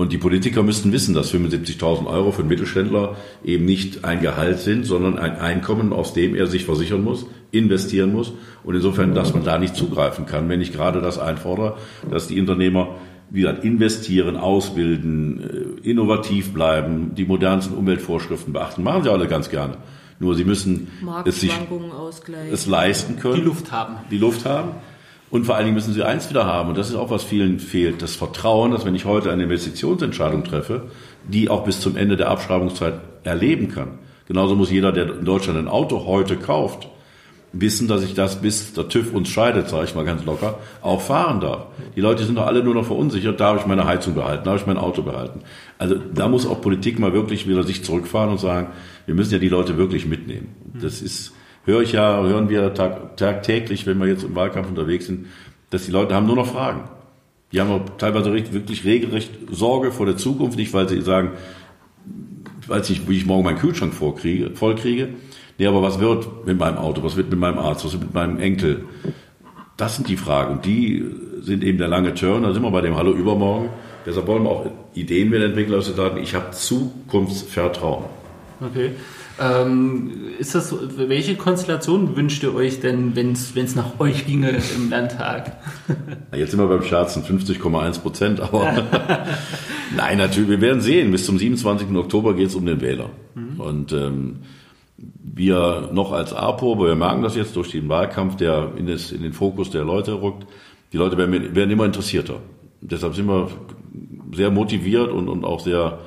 Und die Politiker müssten wissen, dass 75.000 Euro für einen Mittelständler eben nicht ein Gehalt sind, sondern ein Einkommen, aus dem er sich versichern muss, investieren muss. Und insofern, dass man da nicht zugreifen kann, wenn ich gerade das einfordere, dass die Unternehmer wie gesagt, investieren, ausbilden, äh, innovativ bleiben, die modernsten Umweltvorschriften beachten. Machen sie alle ganz gerne. Nur sie müssen es sich es leisten können. Die Luft haben. Die Luft haben. Und vor allen Dingen müssen sie eins wieder haben, und das ist auch, was vielen fehlt, das Vertrauen, dass wenn ich heute eine Investitionsentscheidung treffe, die auch bis zum Ende der Abschreibungszeit erleben kann. Genauso muss jeder, der in Deutschland ein Auto heute kauft, wissen, dass ich das bis der TÜV uns scheidet, sage ich mal ganz locker, auch fahren darf. Die Leute sind doch alle nur noch verunsichert, darf ich meine Heizung behalten, darf ich mein Auto behalten. Also da muss auch Politik mal wirklich wieder sich zurückfahren und sagen, wir müssen ja die Leute wirklich mitnehmen. Das ist höre ich ja, hören wir tag, tagtäglich, wenn wir jetzt im Wahlkampf unterwegs sind, dass die Leute haben nur noch Fragen. Die haben teilweise wirklich regelrecht Sorge vor der Zukunft, nicht weil sie sagen, weiß nicht, wie ich morgen meinen Kühlschrank vorkriege, vollkriege. Nee, aber was wird mit meinem Auto? Was wird mit meinem Arzt? Was wird mit meinem Enkel? Das sind die Fragen. Und die sind eben der lange Turn. Da sind wir bei dem Hallo übermorgen. Deshalb wollen wir auch Ideen mit wir sagen, ich habe Zukunftsvertrauen. Okay. Ähm, ist das, welche Konstellation wünscht ihr euch denn, wenn es nach euch ginge im Landtag? [laughs] Jetzt sind wir beim Scherzen 50,1 Prozent, aber [laughs] nein, natürlich, wir werden sehen. Bis zum 27. Oktober geht es um den Wähler. Mhm. Und ähm, wir noch als APO, aber wir merken das jetzt durch den Wahlkampf, der in, das, in den Fokus der Leute rückt, die Leute werden, werden immer interessierter. Deshalb sind wir sehr motiviert und, und auch sehr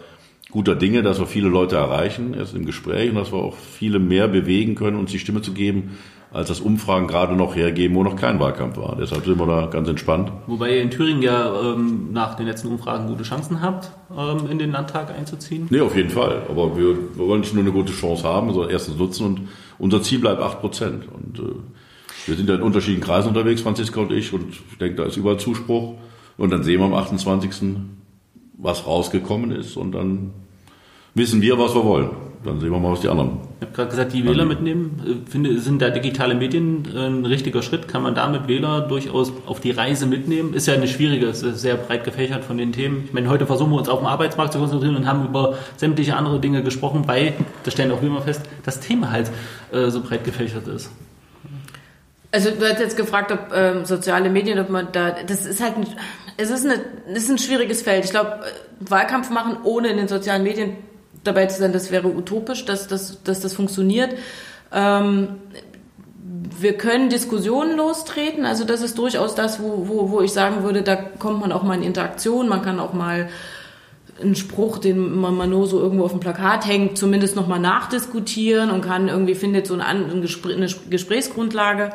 guter Dinge, dass wir viele Leute erreichen, erst im Gespräch und dass wir auch viele mehr bewegen können, uns die Stimme zu geben, als das Umfragen gerade noch hergeben, wo noch kein Wahlkampf war. Deshalb sind wir da ganz entspannt. Wobei ihr in Thüringen ja ähm, nach den letzten Umfragen gute Chancen habt, ähm, in den Landtag einzuziehen. Nee, auf jeden Fall. Aber wir, wir wollen nicht nur eine gute Chance haben, sondern erstens nutzen und unser Ziel bleibt 8 Prozent. Und äh, wir sind ja in unterschiedlichen Kreisen unterwegs, Franziska und ich, und ich denke, da ist überall Zuspruch. Und dann sehen wir am 28. was rausgekommen ist und dann wissen wir, was wir wollen. Dann sehen wir mal, was die anderen. Ich habe gerade gesagt, die Wähler mitnehmen. Äh, finde, sind da digitale Medien ein richtiger Schritt? Kann man damit Wähler durchaus auf die Reise mitnehmen? Ist ja eine schwierige, ist sehr breit gefächert von den Themen. Ich meine, heute versuchen wir uns auf den Arbeitsmarkt zu konzentrieren und haben über sämtliche andere Dinge gesprochen, weil, das stellen auch wir immer fest, das Thema halt äh, so breit gefächert ist. Also du hast jetzt gefragt, ob ähm, soziale Medien, ob man da, das ist halt, ein, es ist, eine, es ist ein schwieriges Feld. Ich glaube, äh, Wahlkampf machen ohne in den sozialen Medien dabei zu sein, das wäre utopisch, dass, dass, dass das funktioniert. Ähm, wir können Diskussionen lostreten. Also das ist durchaus das, wo, wo, wo ich sagen würde, da kommt man auch mal in Interaktion. Man kann auch mal einen Spruch, den man mal nur so irgendwo auf dem Plakat hängt, zumindest nochmal nachdiskutieren und kann irgendwie findet so eine, eine Gesprächsgrundlage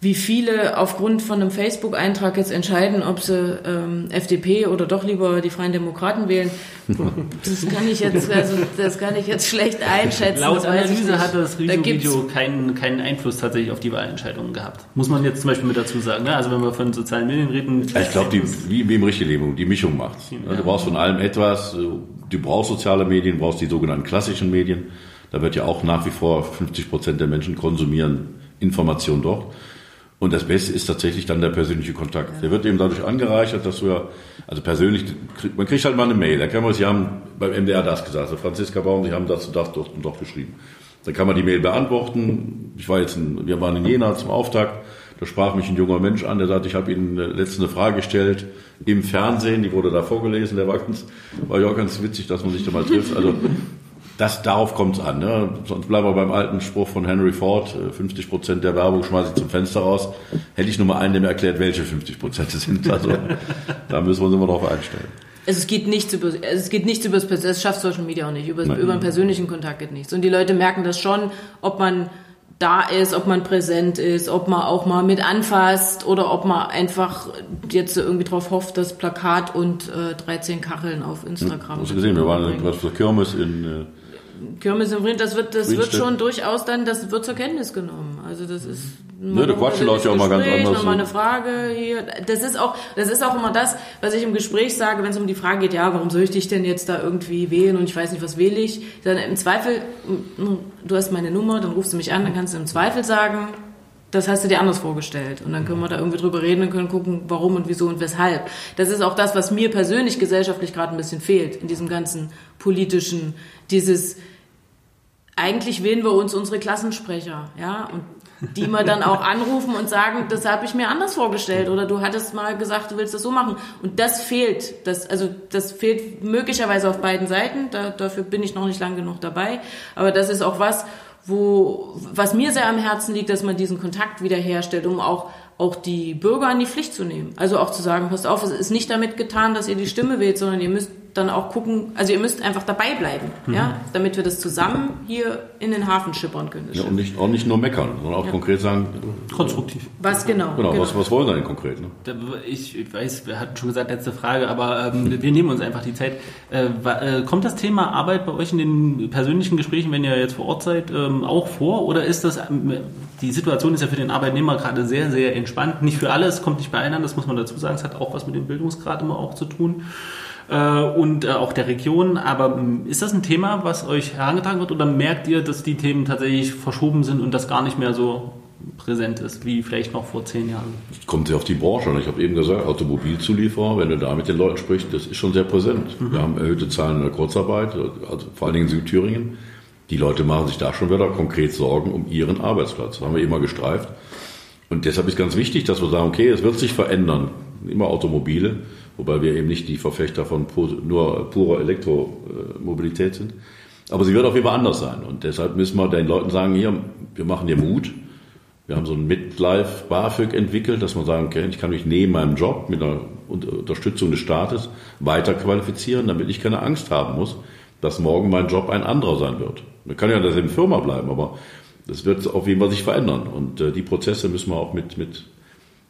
wie viele aufgrund von einem Facebook-Eintrag jetzt entscheiden, ob sie ähm, FDP oder doch lieber die Freien Demokraten wählen, das kann ich jetzt, also das kann ich jetzt schlecht einschätzen. Laut Analyse hat das Review-Video keinen, keinen Einfluss tatsächlich auf die Wahlentscheidungen gehabt. Muss man jetzt zum Beispiel mit dazu sagen. Ne? Also wenn wir von sozialen Medien reden. Ich glaube, wie, wie im richtigen Leben, die Mischung macht. Ja. Du brauchst von allem etwas. Du brauchst soziale Medien, du brauchst die sogenannten klassischen Medien. Da wird ja auch nach wie vor 50 Prozent der Menschen konsumieren Information dort. Und das Beste ist tatsächlich dann der persönliche Kontakt. Ja. Der wird eben dadurch angereichert, dass du ja, also persönlich, man kriegt halt mal eine Mail. Da kann man, Sie haben beim MDR das gesagt, also Franziska Baum, Sie haben das und das dort und dort geschrieben. Dann kann man die Mail beantworten. Ich war jetzt, in, wir waren in Jena zum Auftakt. Da sprach mich ein junger Mensch an, der sagte, ich habe Ihnen letzte eine Frage gestellt im Fernsehen, die wurde da vorgelesen, der war ganz, war ja auch ganz witzig, dass man sich da mal trifft. Also das, darauf kommt es an. Ne? Sonst bleiben wir beim alten Spruch von Henry Ford, 50 äh, Prozent der Werbung schmeiße ich zum Fenster raus. Hätte ich nur mal einen, der mir erklärt, welche 50 Prozent es sind. Also [laughs] da müssen wir uns immer drauf einstellen. Also es geht nichts über, es geht nichts über das, das schafft Social Media auch nicht. Über, über einen persönlichen Kontakt geht nichts. Und die Leute merken das schon, ob man da ist, ob man präsent ist, ob man auch mal mit anfasst oder ob man einfach jetzt irgendwie drauf hofft, dass Plakat und äh, 13 Kacheln auf Instagram. Hm, hast du gesehen, wir waren was für Kirmes in äh, Kirmes im Rind, das wird, das wird schon durchaus dann, das wird zur Kenntnis genommen. Also das ist. Ne, der Quatsch läuft ja auch mal ganz anders. Nochmal eine Frage hier. Das ist auch, das ist auch immer das, was ich im Gespräch sage, wenn es um die Frage geht, ja, warum soll ich dich denn jetzt da irgendwie wählen und ich weiß nicht, was wähle ich? Dann im Zweifel, du hast meine Nummer, dann rufst du mich an, dann kannst du im Zweifel sagen, das hast du dir anders vorgestellt. Und dann können wir da irgendwie drüber reden und können gucken, warum und wieso und weshalb. Das ist auch das, was mir persönlich gesellschaftlich gerade ein bisschen fehlt in diesem ganzen politischen, dieses, eigentlich wählen wir uns unsere Klassensprecher, ja, und die wir dann auch anrufen und sagen, das habe ich mir anders vorgestellt oder du hattest mal gesagt, du willst das so machen. Und das fehlt. Das, also das fehlt möglicherweise auf beiden Seiten. Da, dafür bin ich noch nicht lang genug dabei. Aber das ist auch was, wo, was mir sehr am Herzen liegt, dass man diesen Kontakt wiederherstellt, um auch auch die Bürger in die Pflicht zu nehmen. Also auch zu sagen, passt auf, es ist nicht damit getan, dass ihr die Stimme wählt, sondern ihr müsst dann auch gucken, also ihr müsst einfach dabei bleiben, mhm. ja, damit wir das zusammen hier in den Hafen schippern können. Ja, und nicht, auch nicht nur meckern, sondern auch ja. konkret sagen. Konstruktiv. Was genau? Genau, genau. Was, was wollen wir denn konkret? Ne? Ich, weiß, wir hatten schon gesagt, letzte Frage, aber ähm, wir nehmen uns einfach die Zeit. Äh, äh, kommt das Thema Arbeit bei euch in den persönlichen Gesprächen, wenn ihr jetzt vor Ort seid, ähm, auch vor? Oder ist das, ähm, die Situation ist ja für den Arbeitnehmer gerade sehr, sehr entspannt. Nicht für alle, es kommt nicht bei allen an, das muss man dazu sagen. Es hat auch was mit dem Bildungsgrad immer auch zu tun und äh, auch der Region. Aber ähm, ist das ein Thema, was euch herangetragen wird oder merkt ihr, dass die Themen tatsächlich verschoben sind und das gar nicht mehr so präsent ist, wie vielleicht noch vor zehn Jahren? Das kommt ja auf die Branche an. Ich habe eben gesagt, Automobilzulieferer, wenn du da mit den Leuten sprichst, das ist schon sehr präsent. Mhm. Wir haben erhöhte Zahlen in der Kurzarbeit, also vor allen Dingen in Südthüringen. Die Leute machen sich da schon wieder konkret Sorgen um ihren Arbeitsplatz. Das haben wir immer gestreift. Und deshalb ist ganz wichtig, dass wir sagen, okay, es wird sich verändern. Immer Automobile wobei wir eben nicht die Verfechter von nur purer Elektromobilität sind. Aber sie wird auf jeden Fall anders sein. Und deshalb müssen wir den Leuten sagen, hier, wir machen dir Mut. Wir haben so ein Midlife BAföG entwickelt, dass man sagen kann, ich kann mich neben meinem Job mit einer Unterstützung des Staates weiter qualifizieren, damit ich keine Angst haben muss, dass morgen mein Job ein anderer sein wird. Man kann ja in derselben Firma bleiben, aber das wird auf jeden Fall sich verändern. Und äh, die Prozesse müssen wir auch mit, mit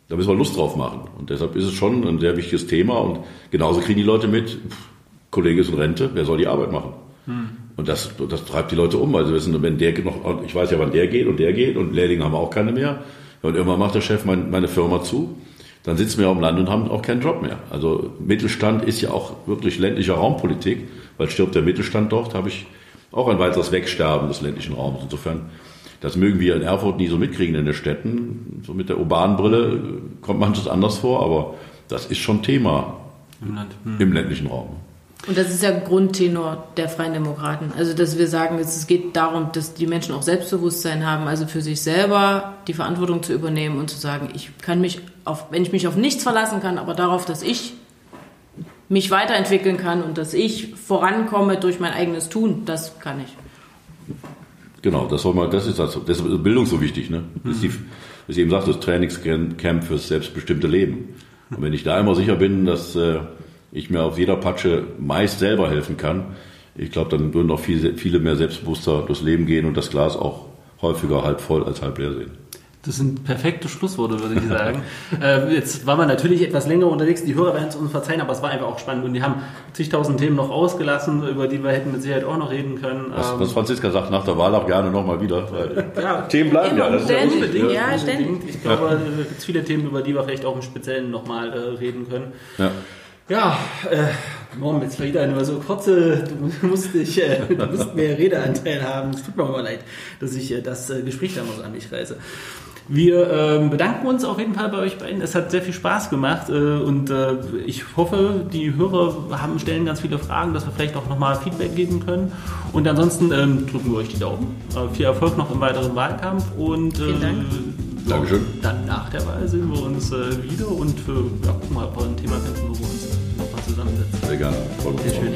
da müssen wir Lust drauf machen. Und deshalb ist es schon ein sehr wichtiges Thema. Und genauso kriegen die Leute mit, Kollege ist in Rente, wer soll die Arbeit machen? Hm. Und das, das treibt die Leute um. Also wissen, wenn der noch, ich weiß ja, wann der geht und der geht und Lehrlinge haben wir auch keine mehr. Und irgendwann macht der Chef mein, meine Firma zu. Dann sitzen wir auf dem Land und haben auch keinen Job mehr. Also Mittelstand ist ja auch wirklich ländlicher Raumpolitik, weil stirbt der Mittelstand dort, habe ich auch ein weiteres Wegsterben des ländlichen Raums. Insofern das mögen wir in Erfurt nie so mitkriegen in den Städten. So mit der urbanen Brille kommt manches anders vor, aber das ist schon Thema im, Land. hm. im ländlichen Raum. Und das ist ja Grundtenor der Freien Demokraten. Also, dass wir sagen, es geht darum, dass die Menschen auch Selbstbewusstsein haben, also für sich selber die Verantwortung zu übernehmen und zu sagen, ich kann mich auf, wenn ich mich auf nichts verlassen kann, aber darauf, dass ich mich weiterentwickeln kann und dass ich vorankomme durch mein eigenes Tun, das kann ich. Genau, das soll man, das ist das, das ist Bildung so wichtig, ne? Das ist die, was ich eben sagte, das Trainingscamp fürs selbstbestimmte Leben. Und wenn ich da immer sicher bin, dass äh, ich mir auf jeder Patsche meist selber helfen kann, ich glaube, dann würden auch viele, viele mehr selbstbewusster durchs Leben gehen und das Glas auch häufiger halb voll als halb leer sehen. Das sind perfekte Schlussworte, würde ich sagen. [laughs] äh, jetzt waren wir natürlich etwas länger unterwegs. Die Hörer werden es uns verzeihen, aber es war einfach auch spannend. Und die haben zigtausend Themen noch ausgelassen, über die wir hätten mit Sicherheit auch noch reden können. Was, Ähm, was Franziska sagt, nach der Wahl auch gerne nochmal wieder. Weil ja, Themen bleiben ja. Das ist ja Ständig. lustig, Ja, ja. ständig. Ich glaube, es gibt viele Themen, über die wir vielleicht auch im Speziellen nochmal äh, reden können. Ja. Ja, äh, Norm, jetzt wieder nur so kurze, du musst, dich, äh, du musst mehr Redeanteil haben. Es tut mir mal leid, dass ich äh, das äh, Gespräch da mal so an mich reiße. Wir ähm, bedanken uns auf jeden Fall bei euch beiden. Es hat sehr viel Spaß gemacht äh, und äh, ich hoffe, die Hörer haben, stellen ganz viele Fragen, dass wir vielleicht auch nochmal Feedback geben können. Und ansonsten ähm, drücken wir euch die Daumen. Äh, viel Erfolg noch im weiteren Wahlkampf und äh, Vielen Dank. Dankeschön. dann nach der Wahl sehen wir uns äh, wieder und äh, ja, gucken mal, ob wir ein Thema finden, wo wir uns Sehr gerne. Uns Sehr schön.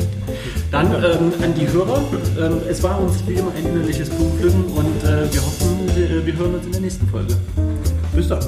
Dann ähm, an die Hörer. Ähm, es war uns wie immer ein innerliches Blumenpflücken und äh, wir hoffen, wir, wir hören uns in der nächsten Folge. Bis dann.